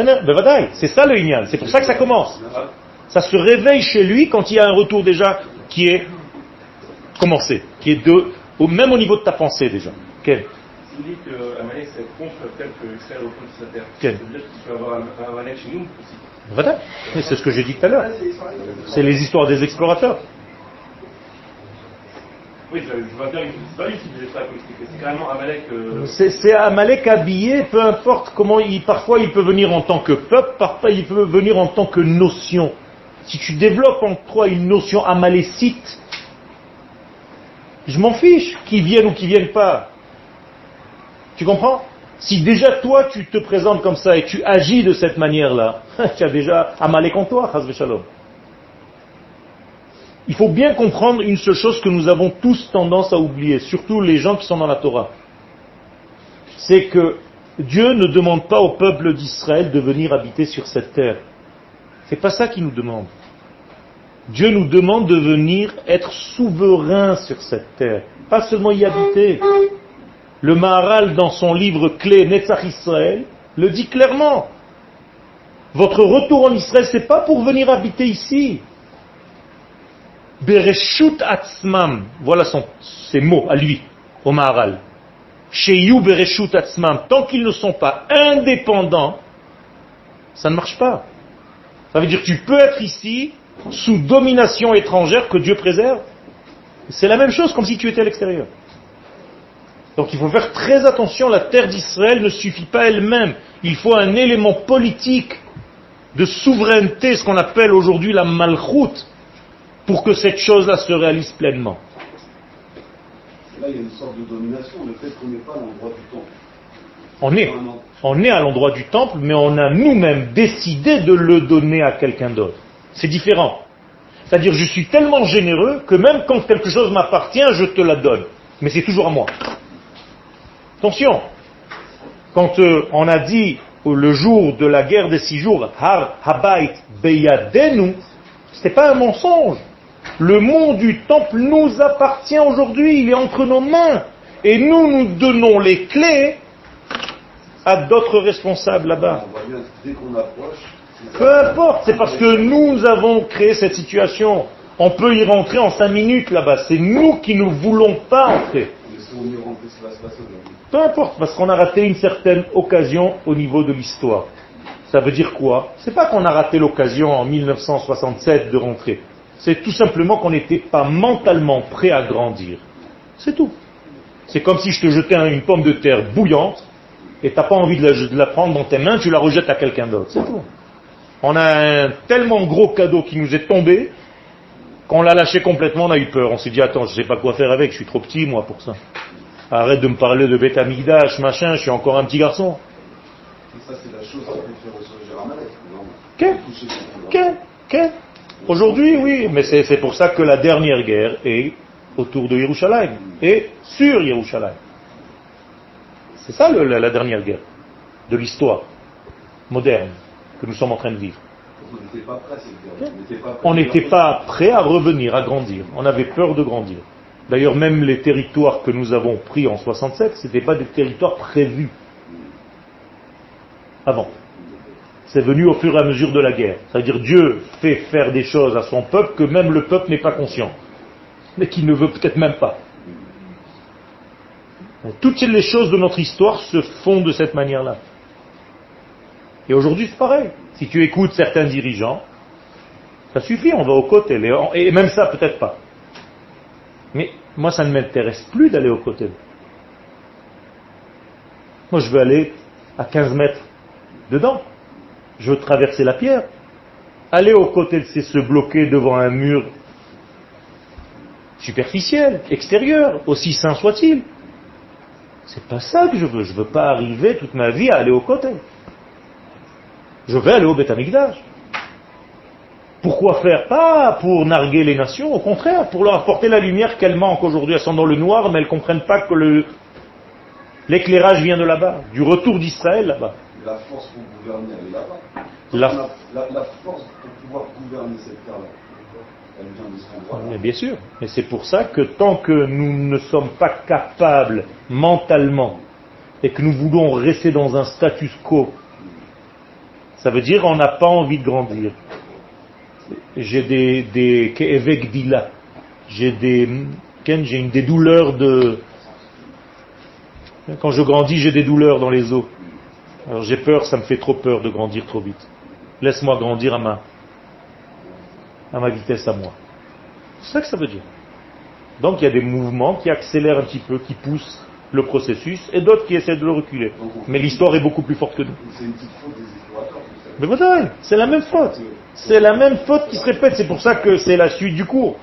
ben C'est ça le Inyan, c'est pour ça que ça commence. Ça se réveille chez lui quand il y a un retour déjà qui est commencé, qui est de, au, même au niveau de ta pensée déjà. Si vous dites que Amalek c'est contre fait que Israël reprenne sa terre, Quel ça veut dire qu'il peut avoir un Amalek chez nous aussi. Voilà. C'est ce que j'ai dit tout à l'heure. C'est les histoires des explorateurs. Oui, je, je vois bien, c'est pas lui qui faisait ça, comme c'est carrément Amalek. Euh, C'est c'est Amalek habillé, peu importe comment il, parfois il peut venir en tant que peuple, parfois il peut venir en tant que notion. Si tu développes en toi une notion amalécite, je m'en fiche qu'ils viennent ou qu'ils viennent pas. Tu comprends? Si déjà toi tu te présentes comme ça et tu agis de cette manière-là, tu as déjà Amalek en toi, Shalom. Il faut bien comprendre une seule chose que nous avons tous tendance à oublier, surtout les gens qui sont dans la Torah. C'est que Dieu ne demande pas au peuple d'Israël de venir habiter sur cette terre. C'est pas ça qu'il nous demande. Dieu nous demande de venir être souverain sur cette terre, pas seulement y habiter. Le Maharal, dans son livre clé Netzach Israël, le dit clairement. Votre retour en Israël, c'est pas pour venir habiter ici. Bereshut Atzmam, voilà ses mots à lui, au Maharal. chez Yubereshut Atzmam, tant qu'ils ne sont pas indépendants, ça ne marche pas. Ça veut dire que tu peux être ici sous domination étrangère que Dieu préserve. C'est la même chose comme si tu étais à l'extérieur. Donc il faut faire très attention, la terre d'Israël ne suffit pas elle-même. Il faut un élément politique de souveraineté, ce qu'on appelle aujourd'hui la malchoute, pour que cette chose-là se réalise pleinement. Là, il y a une sorte de domination, le fait qu'on n'est pas à l'endroit du temple. On est, on est à l'endroit du temple, mais on a nous-mêmes décidé de le donner à quelqu'un d'autre. C'est différent. C'est-à-dire, je suis tellement généreux que même quand quelque chose m'appartient, je te la donne. Mais c'est toujours à moi. Attention, quand euh, on a dit euh, le jour de la guerre des six jours, Har Habait Beyadenu, c'était pas un mensonge. Le monde du temple nous appartient aujourd'hui, il est entre nos mains. Et nous, nous donnons les clés à d'autres responsables là-bas. Peu importe, c'est parce que nous avons créé cette situation. On peut y rentrer en cinq minutes là-bas. C'est nous qui ne voulons pas entrer. Peu importe, parce qu'on a raté une certaine occasion au niveau de l'histoire. Ça veut dire quoi? C'est pas qu'on a raté l'occasion en 1967 de rentrer. C'est tout simplement qu'on n'était pas mentalement prêt à grandir. C'est tout. C'est comme si je te jetais une pomme de terre bouillante et t'as pas envie de la, de la prendre dans tes mains, tu la rejettes à quelqu'un d'autre. C'est tout. On a un tellement gros cadeau qui nous est tombé qu'on l'a lâché complètement, on a eu peur. On s'est dit, attends, je sais pas quoi faire avec, je suis trop petit moi pour ça. Arrête de me parler de bêta amigdash, machin, je suis encore un petit garçon. Ça, c'est la chose qui ressurgir Amalek. Aujourd'hui, oui, mais c'est pour ça que la dernière guerre est autour de Yerushalayim et sur Yerushalayim. C'est ça le- la, la dernière guerre de l'histoire moderne que nous sommes en train de vivre. On n'était pas prêt à revenir, à grandir. On avait peur de grandir. D'ailleurs, même les territoires que nous avons pris en 67, ce n'étaient pas des territoires prévus avant. C'est venu au fur et à mesure de la guerre. C'est-à-dire Dieu fait faire des choses à son peuple que même le peuple n'est pas conscient, mais qui ne veut peut-être même pas. Toutes les choses de notre histoire se font de cette manière-là. Et aujourd'hui, c'est pareil. Si tu écoutes certains dirigeants, ça suffit, on va au côté. Et même ça, peut-être pas. Mais moi, ça ne m'intéresse plus d'aller au côté. Moi, je veux aller à 15 mètres dedans. Je veux traverser la pierre. Aller au côté, c'est se bloquer devant un mur superficiel, extérieur, aussi sain soit-il. C'est pas ça que je veux. Je veux pas arriver toute ma vie à aller au côté. Je veux aller au Beth Amikdash. Pourquoi faire Pas pour narguer les nations, au contraire, pour leur apporter la lumière qu'elles manquent aujourd'hui. Elles sont dans le noir, mais elles ne comprennent pas que l'éclairage vient de là-bas, du retour d'Israël là-bas. La force pour gouverner, elle est là-bas. La- La, la- la force pour pouvoir gouverner cette terre-là, elle vient de cet endroit-là. Mais bien sûr. Et c'est pour ça que tant que nous ne sommes pas capables mentalement et que nous voulons rester dans un status quo, ça veut dire qu'on n'a pas envie de grandir. J'ai des, des dila. J'ai des, Ken, j'ai une- des douleurs de, quand je grandis, j'ai des douleurs dans les os. Alors j'ai peur, ça me fait trop peur de grandir trop vite. Laisse-moi grandir à ma, à ma vitesse à moi. C'est ça que ça veut dire. Donc il y a des mouvements qui accélèrent un petit peu, qui poussent le processus, et d'autres qui essaient de le reculer. Mais l'histoire est beaucoup plus forte que nous. C'est une petite faute des explorateurs, c'est la même faute. C'est la même faute qui se répète. C'est pour ça que c'est la suite du cours.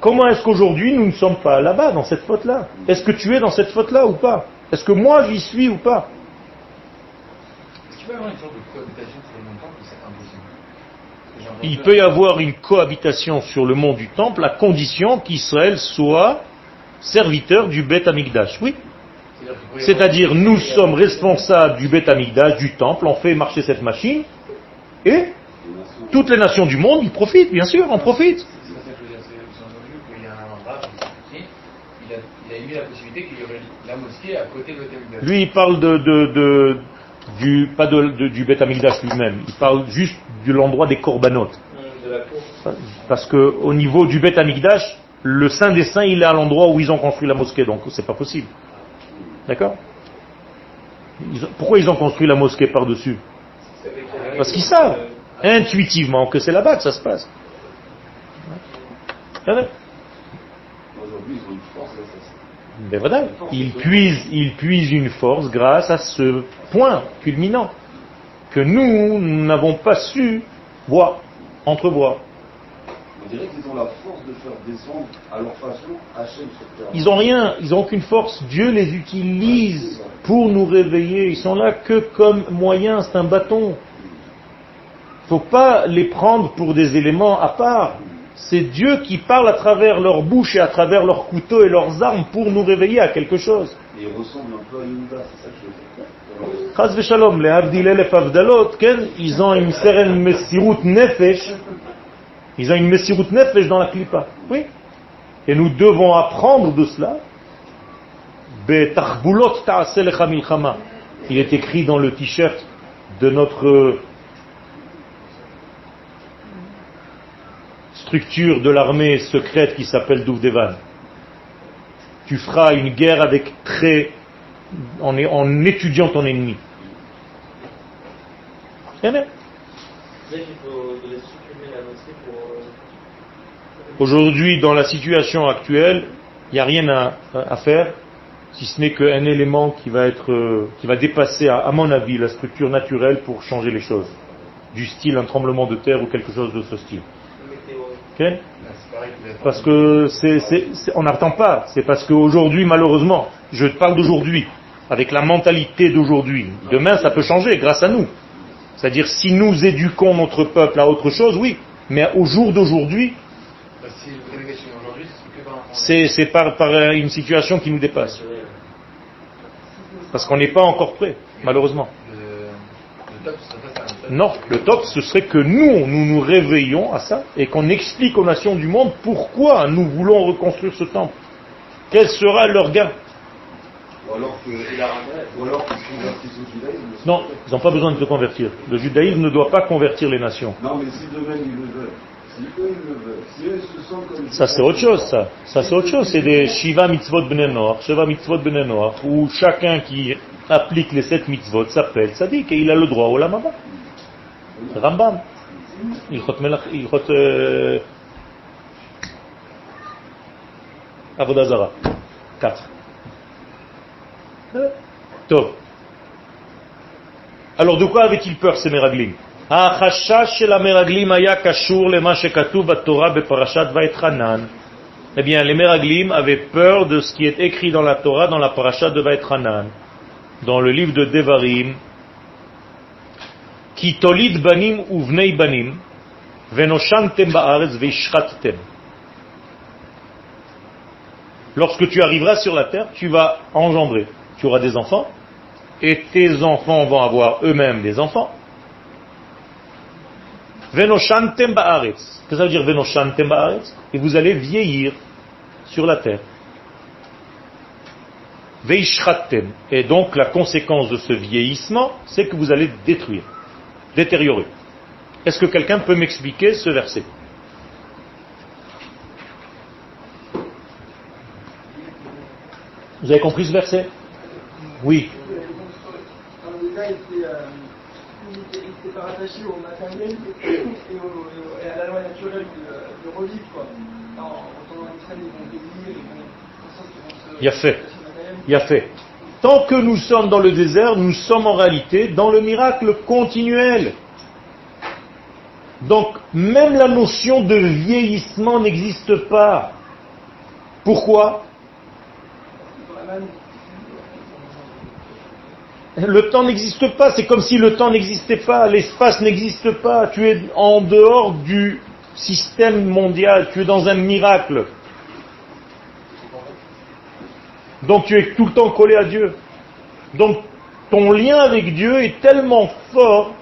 Comment est-ce qu'aujourd'hui nous ne sommes pas là-bas, dans cette faute-là? Est-ce que tu es dans cette faute-là ou pas? Est-ce que moi j'y suis ou pas? Est-ce qu'il peut y avoir une sorte de cohabitation sur le même temps ou c'est impossible Parce que j'ai entendu- Il peut y avoir une cohabitation sur le mont du temple à condition qu'Israël soit serviteur du Beth Amikdash. Oui. C'est-à-dire nous sommes responsables du Beth du temple, on fait marcher cette machine, et toutes les nations du monde, ils profitent, bien sûr, en profitent. Lui, il parle de, de- de- du, pas de, de- du Beth lui-même, il parle juste de l'endroit des corbanotes. Cour. Parce que au niveau du Beth le Saint des Saints, il est à l'endroit où ils ont construit la mosquée, donc c'est pas possible. D'accord Pourquoi ils ont construit la mosquée par-dessus Parce qu'ils savent intuitivement que c'est là-bas que ça se passe. Aujourd'hui, ils ont une force, Ben voilà, ils puisent, ils puisent une force grâce à ce point culminant que nous n'avons pas su voir, entrevoir. On dirait qu'ils ont la force de faire descendre à leur façon Hachem sur terre. Ils ont rien, ils ont aucune force. Dieu les utilise pour nous réveiller. Ils sont là que comme moyen, c'est un bâton. Faut pas les prendre pour des éléments à part. C'est Dieu qui parle à travers leur bouche et à travers leurs couteaux et leurs armes pour nous réveiller à quelque chose. Et ils ressemblent un peu à Yehuda, c'est ça que je veux dire. Nefesh, ils ont une mesirut nefesh dans la clipa. Oui. Et nous devons apprendre de cela. Il est écrit dans le t-shirt de notre structure de l'armée secrète qui s'appelle Douvdevan. Tu feras une guerre avec très en, étudiant ton ennemi. C'est qu'il faut devait supprimer la mosquée pour. euh, Aujourd'hui, dans la situation actuelle, il n'y a rien à, à faire, si ce n'est qu'un élément qui va être, euh, qui va dépasser, à, à mon avis, la structure naturelle pour changer les choses. Du style un tremblement de terre ou quelque chose de ce style. météo. Ok Là, c'est pareil que la- Parce que c'est, c'est- c'est- on n'attend pas. C'est parce qu'aujourd'hui, malheureusement, je parle d'aujourd'hui, avec la mentalité d'aujourd'hui. Demain, ça peut changer grâce à nous. C'est-à-dire, si nous éduquons notre peuple à autre chose, oui. Mais au jour d'aujourd'hui, c'est par euh, une situation qui nous dépasse. Parce qu'on n'est pas encore prêt, malheureusement. Non, le top, ce serait que nous, nous nous réveillons à ça et qu'on explique aux nations du monde pourquoi nous voulons reconstruire ce temple. Quel sera leur gain? Ou alors que, ou alors qu'ils se convertissent au judaïsme. Non, ils n'ont pas besoin de se convertir. Le judaïsme ne doit pas convertir les nations. Non, mais si demain ils le veulent, Ça c'est autre chose, ça. Ça c'est autre chose. C'est des Shiva mitzvot bnei Shiva mitzvot bnei où chacun qui applique les sept mitzvot s'appelle tzaddik et il a le droit au lamaba. Rambam. Melach, ilchot euh, Avodah Zarah. Quatre. Euh, Tov. Alors de quoi avaient-ils peur ces Meraglim? Eh bien, les Meraglim avaient peur de ce qui est écrit dans la Torah, dans la parasha de Vaetranan, dans le livre de Devarim, qui tolid banim uvnei banim, venoshantem ba'aretz veishrattem. Lorsque tu arriveras sur la terre, tu vas engendrer, tu auras des enfants, et tes enfants vont avoir eux-mêmes des enfants, Venoshantem ba'aretz. Que ça veut dire venoshantem ba'aretz Et vous allez vieillir sur la terre. Veishchattem. Et donc la conséquence de ce vieillissement, c'est que vous allez détruire, détériorer. Est-ce que quelqu'un peut m'expliquer ce verset? Vous avez compris ce verset? Oui. Alors, le gars était, euh, il était, il était pas rattaché au matériel et, au- et à la loi naturelle de, de revivre, quoi. En retournant en Israël, ils vont vieillir, ils vont, en sorte qu'ils vont se... Il y a fait. rattacher au matériel. Il y a fait. Tant que nous sommes dans le désert, nous sommes en réalité dans le miracle continuel. Donc, même la notion de vieillissement n'existe pas. Pourquoi Dans la manne, Le temps n'existe pas, c'est comme si le temps n'existait pas, l'espace n'existe pas, tu es en dehors du système mondial, tu es dans un miracle. Donc tu es tout le temps collé à Dieu. Donc ton lien avec Dieu est tellement fort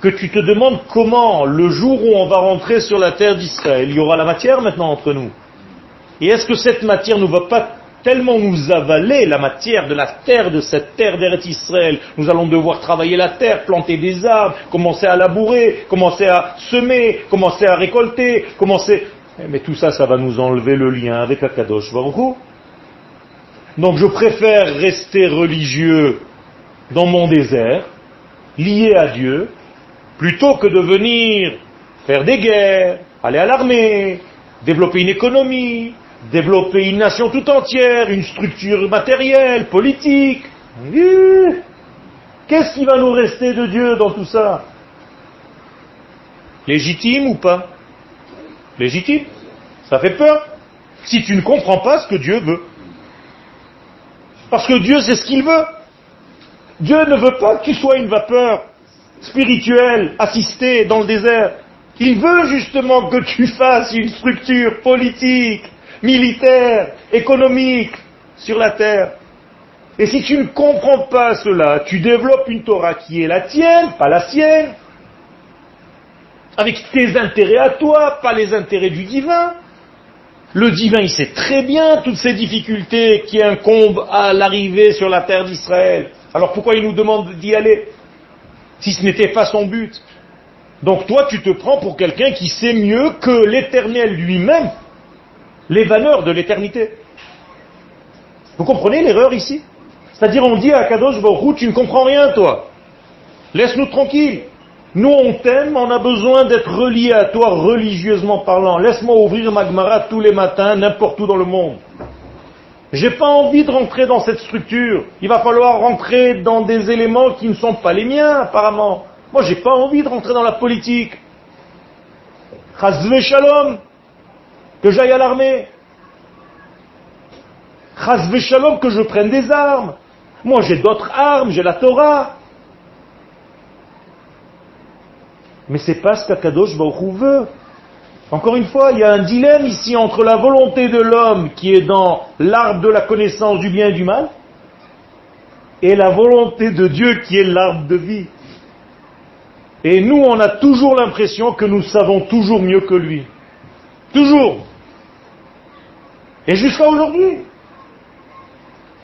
que tu te demandes comment, le jour où on va rentrer sur la terre d'Israël, il y aura la matière maintenant entre nous. Et est-ce que cette matière ne va pas tellement nous avaler, la matière de la terre, de cette terre d'Eretz Israël Nous allons devoir travailler la terre, planter des arbres, commencer à labourer, commencer à semer, commencer à récolter, commencer... Eh, Mais tout ça, ça va nous enlever le lien avec Akadosh Baruch. Donc je préfère rester religieux dans mon désert, lié à Dieu, plutôt que de venir faire des guerres, aller à l'armée, développer une économie, développer une nation tout entière, une structure matérielle, politique. Qu'est-ce qui va nous rester de Dieu dans tout ça? Légitime ou pas? Légitime Ça fait peur si tu ne comprends pas ce que Dieu veut. Parce que Dieu, c'est ce qu'il veut. Dieu ne veut pas que tu sois une vapeur spirituelle, assistée dans le désert. Il veut justement que tu fasses une structure politique, militaire, économique sur la terre. Et si tu ne comprends pas cela, tu développes une Torah qui est la tienne, pas la sienne, avec tes intérêts à toi, pas les intérêts du divin. Le divin, il sait très bien toutes ces difficultés qui incombent à l'arrivée sur la terre d'Israël. Alors pourquoi il nous demande d'y aller Si ce n'était pas son but? Donc toi, tu te prends pour quelqu'un qui sait mieux que l'éternel lui-même les valeurs de l'éternité. Vous comprenez l'erreur ici? C'est-à-dire on dit à Kadosh Baruch tu ne comprends rien toi. Laisse-nous tranquilles. Nous on t'aime, on a besoin d'être relié à toi religieusement parlant. Laisse-moi ouvrir Magmara tous les matins, n'importe où dans le monde. J'ai pas envie de rentrer dans cette structure. Il va falloir rentrer dans des éléments qui ne sont pas les miens, apparemment. Moi, j'ai pas envie de rentrer dans la politique. Chazve shalom que j'aille à l'armée. Chazve shalom, que je prenne des armes. Moi, j'ai d'autres armes, j'ai la Torah. Mais c'est pas ce qu'Akadosh Baruch veut. Encore une fois, il y a un dilemme ici entre la volonté de l'homme qui est dans l'arbre de la connaissance du bien et du mal et la volonté de Dieu qui est l'arbre de vie. Et nous, on a toujours l'impression que nous savons toujours mieux que lui. Toujours. Et jusqu'à aujourd'hui.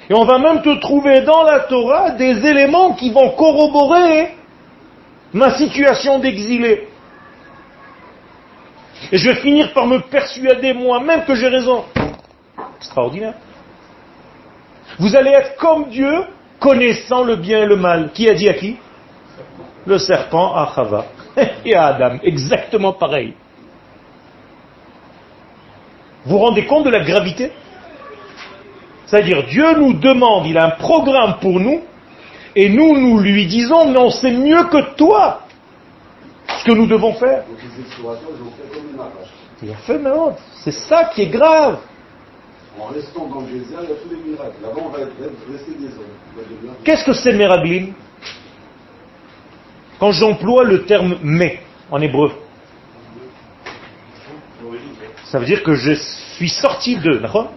Et on va même te trouver dans la Torah des éléments qui vont corroborer ma situation d'exilé. Et je vais finir par me persuader moi-même que j'ai raison. Extraordinaire. Vous allez être comme Dieu, connaissant le bien et le mal. Qui a dit à qui? Le serpent à Chava et à Adam. Exactement pareil. Vous vous rendez compte de la gravité? C'est-à-dire, Dieu nous demande, il a un programme pour nous, et nous, nous lui disons, mais on sait mieux que toi ce que nous devons faire. C'est ça qui est grave. En restant dans le désert, il y a tous les miracles. Là-bas, on va être, des hommes. Qu'est-ce que c'est Meraglim Quand j'emploie le terme mais en hébreu, ça veut dire que je suis sorti de. d'accord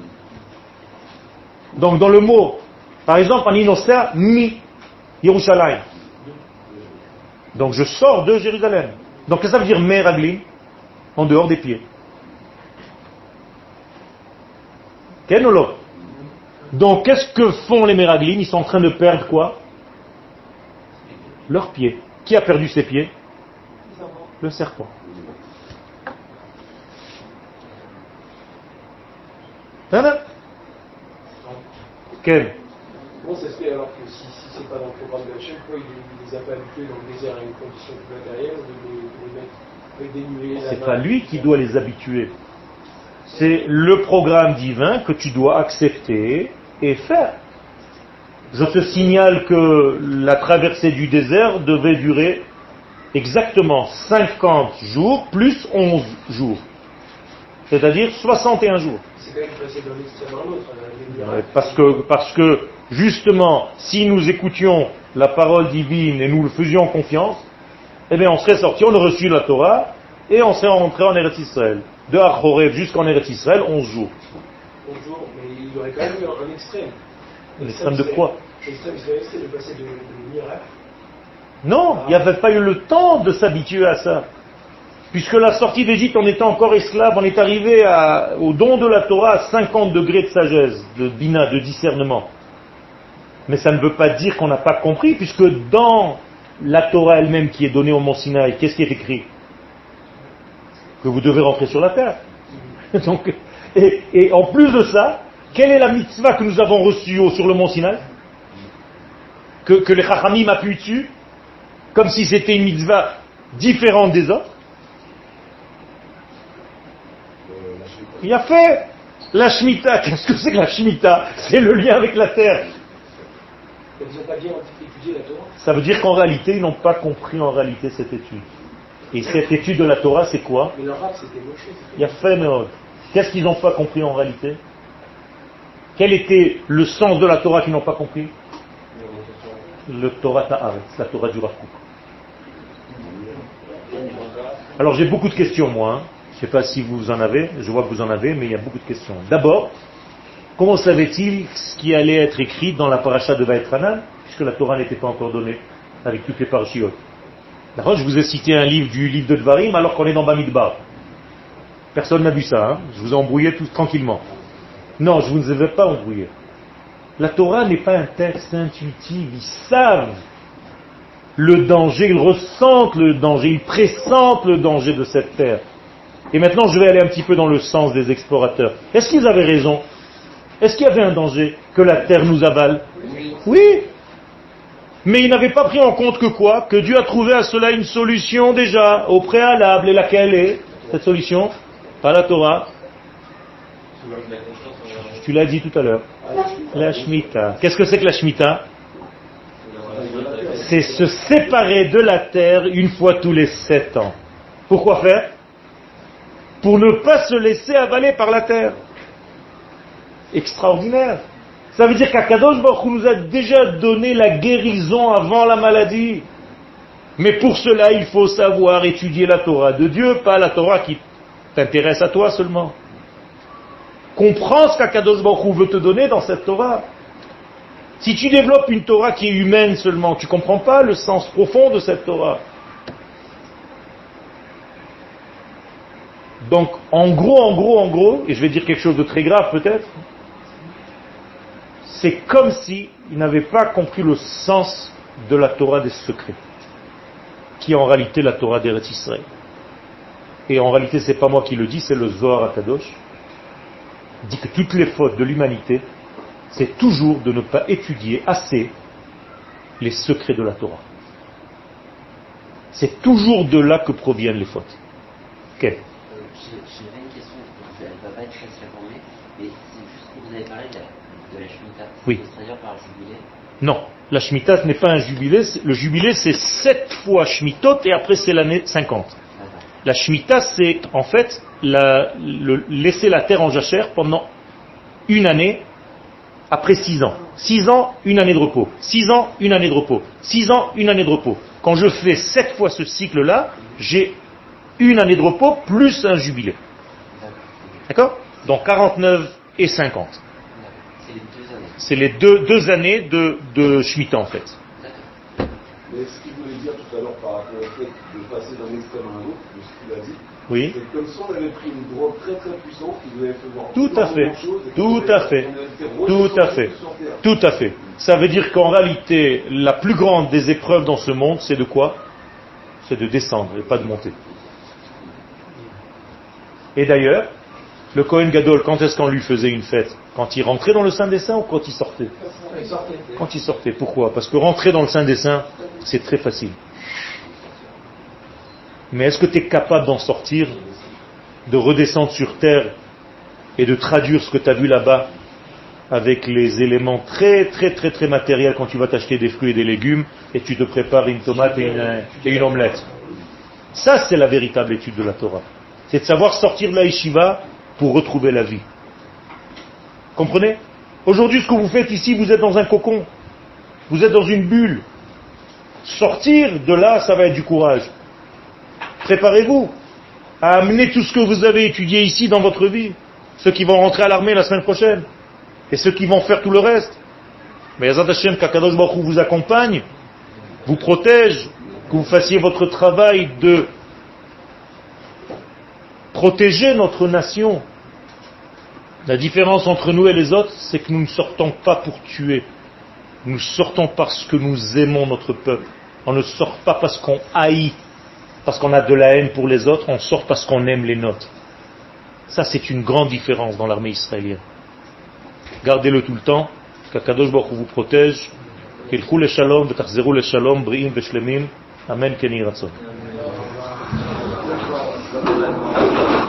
Donc dans le mot, par exemple en Inosa, mi Yerushalayim. Donc je sors de Jérusalem. Donc ça veut dire Meraglim En dehors des pieds. Ken ou non Donc qu'est-ce que font les Meraglim Ils sont en train de perdre quoi Leurs pieds. Qui a perdu ses pieds? Le serpent. Hein Quel Comment ça se fait alors que si, si c'est pas dans le programme de Hachem, pourquoi il ne les a pas habitués dans le désert à une condition plus matérielle de les, de les mettre C'est pas lui qui doit les habituer. C'est le programme divin que tu dois accepter et faire. Je te signale que la traversée du désert devait durer exactement 50 jours plus 11 jours. C'est-à-dire 61 jours. C'est quand même passé d'un extrême à un autre. hein, Parce que, parce que, justement, si nous écoutions la parole divine et nous le faisions confiance, eh bien, on serait sorti, on aurait reçu la Torah, et on serait rentré en Eretz Israël. De Achorev jusqu'en Eretz Israël, 11 jours. Bonjour, mais il aurait quand même eu un extrême. L'extrême de quoi? L'extrême israélien, c'est de passer de miracle. Non, il n'y avait pas eu le temps de s'habituer à ça. Puisque la sortie d'Égypte, on était encore esclave, on est arrivé au don de la Torah à 50 degrés de sagesse, de bina, de discernement. Mais ça ne veut pas dire qu'on n'a pas compris, puisque dans la Torah elle-même qui est donnée au Mont Sinaï, qu'est-ce qui est écrit? Que vous devez rentrer sur la terre. Donc, et, en plus de ça, Quelle est la mitzvah que nous avons reçue sur le mont Sinaï? Que, que les Chachamim appuient dessus Comme si c'était une mitzvah différente des autres Il a fait la Shemitah. Qu'est-ce que c'est que la Shemitah? C'est le lien avec la terre. Ça veut dire qu'en réalité, ils n'ont pas compris en réalité cette étude. Et cette étude de la Torah, c'est quoi? Il y a fait Meod. Qu'est-ce qu'ils n'ont pas compris en réalité? Quel était le sens de la Torah qu'ils n'ont pas compris? Le Torah Ta'aretz, la Torah du Rav. Alors j'ai beaucoup de questions moi. hein. Je ne sais pas si vous en avez, je vois que vous en avez, mais il y a beaucoup de questions. D'abord, comment savait-il ce qui allait être écrit dans la paracha de Vaetranan, puisque la Torah n'était pas encore donnée avec toutes les parachiotes? D'accord Je vous ai cité un livre du livre de Dvarim alors qu'on est dans Bamidbar. Personne n'a vu ça, hein je vous ai embrouillé tous tranquillement. Non, je ne vous ai pas embrouillé. La Torah n'est pas un texte intuitif, ils savent le danger, ils ressentent le danger, ils pressentent le danger de cette terre. Et maintenant, je vais aller un petit peu dans le sens des explorateurs. Est-ce qu'ils avaient raison? Est-ce qu'il y avait un danger que la terre nous avale? Oui. Mais ils n'avaient pas pris en compte que quoi? Que Dieu a trouvé à cela une solution déjà, au préalable. Et laquelle est cette solution? Pas la Torah. Tu l'as dit tout à l'heure. La Shemitah. Qu'est-ce que c'est que la Shemitah? C'est se séparer de la terre une fois tous les sept ans. Pourquoi faire? Pour ne pas se laisser avaler par la terre. Extraordinaire. Ça veut dire qu'Akadosh Baruch nous a déjà donné la guérison avant la maladie. Mais pour cela, il faut savoir étudier la Torah de Dieu, pas la Torah qui t'intéresse à toi seulement. Comprends ce qu'Akadosh Baruch veut te donner dans cette Torah. Si tu développes une Torah qui est humaine seulement, tu ne comprends pas le sens profond de cette Torah. Donc, en gros, en gros, en gros, et je vais dire quelque chose de très grave peut-être, c'est comme si ils n'avaient pas compris le sens de la Torah des secrets, qui est en réalité la Torah d'Eretz Israël. Et en réalité, c'est pas moi qui le dis, c'est le Zohar Akadosh, dit que toutes les fautes de l'humanité, c'est toujours de ne pas étudier assez les secrets de la Torah. C'est toujours de là que proviennent les fautes. Ok. Euh, j'ai- J'avais une question, elle ne va pas être très très formée, mais c'est juste que vous avez parlé de la, de la Shemitah. Oui. Par jubilé. Non, la Shemitah ce n'est pas un jubilé. Le jubilé, c'est sept fois Shmitot et après c'est l'année 50. D'accord. La Shemitah, c'est en fait la- le- laisser la terre en jachère pendant une année après six ans. Six ans, une année de repos. Six ans, une année de repos. Six ans, une année de repos. Quand je fais sept fois ce cycle-là, j'ai une année de repos plus un jubilé. D'accord Donc 49 et 50. D'accord. C'est les deux années. C'est les deux, deux années de, de Shemitah en fait. Mais ce qu'il voulait dire tout à l'heure par rapport au fait de passer d'un extrême à un autre, de ce qu'il a dit, Oui. c'est comme si on avait pris une drogue très très puissante qui nous avait fait voir Tout à fait. Tout à fait. Tout à fait. Tout à fait. Ça veut dire qu'en réalité, la plus grande des épreuves dans ce monde, c'est de quoi? C'est de descendre et pas de monter. Et d'ailleurs, le Kohen Gadol, quand est-ce qu'on lui faisait une fête? Quand il rentrait dans le Saint des Saints ou quand il sortait? Quand il sortait. Pourquoi? Parce que rentrer dans le Saint des Saints, c'est très facile. Mais est-ce que tu es capable d'en sortir, de redescendre sur terre et de traduire ce que tu as vu là-bas avec les éléments très très très très matériels quand tu vas t'acheter des fruits et des légumes et tu te prépares une tomate et une, et une omelette? Ça, c'est la véritable étude de la Torah. C'est de savoir sortir de la yeshiva pour retrouver la vie. Comprenez? Aujourd'hui, ce que vous faites ici, vous êtes dans un cocon. Vous êtes dans une bulle. Sortir de là, ça va être du courage. Préparez-vous à amener tout ce que vous avez étudié ici dans votre vie. Ceux qui vont rentrer à l'armée la semaine prochaine. Et ceux qui vont faire tout le reste. Mais Yazat Hashem, qu'Akadosh Baruch vous accompagne, vous protège, que vous fassiez votre travail de protéger notre nation. La différence entre nous et les autres, c'est que nous ne sortons pas pour tuer. Nous sortons parce que nous aimons notre peuple. On ne sort pas parce qu'on haït, parce qu'on a de la haine pour les autres, on sort parce qu'on aime les nôtres. Ça, c'est une grande différence dans l'armée israélienne. Gardez-le tout le temps, qu'Akadosh Baruch vous protège, qu'il coule le shalom, le shalom, brim, beshlemim, amen, keni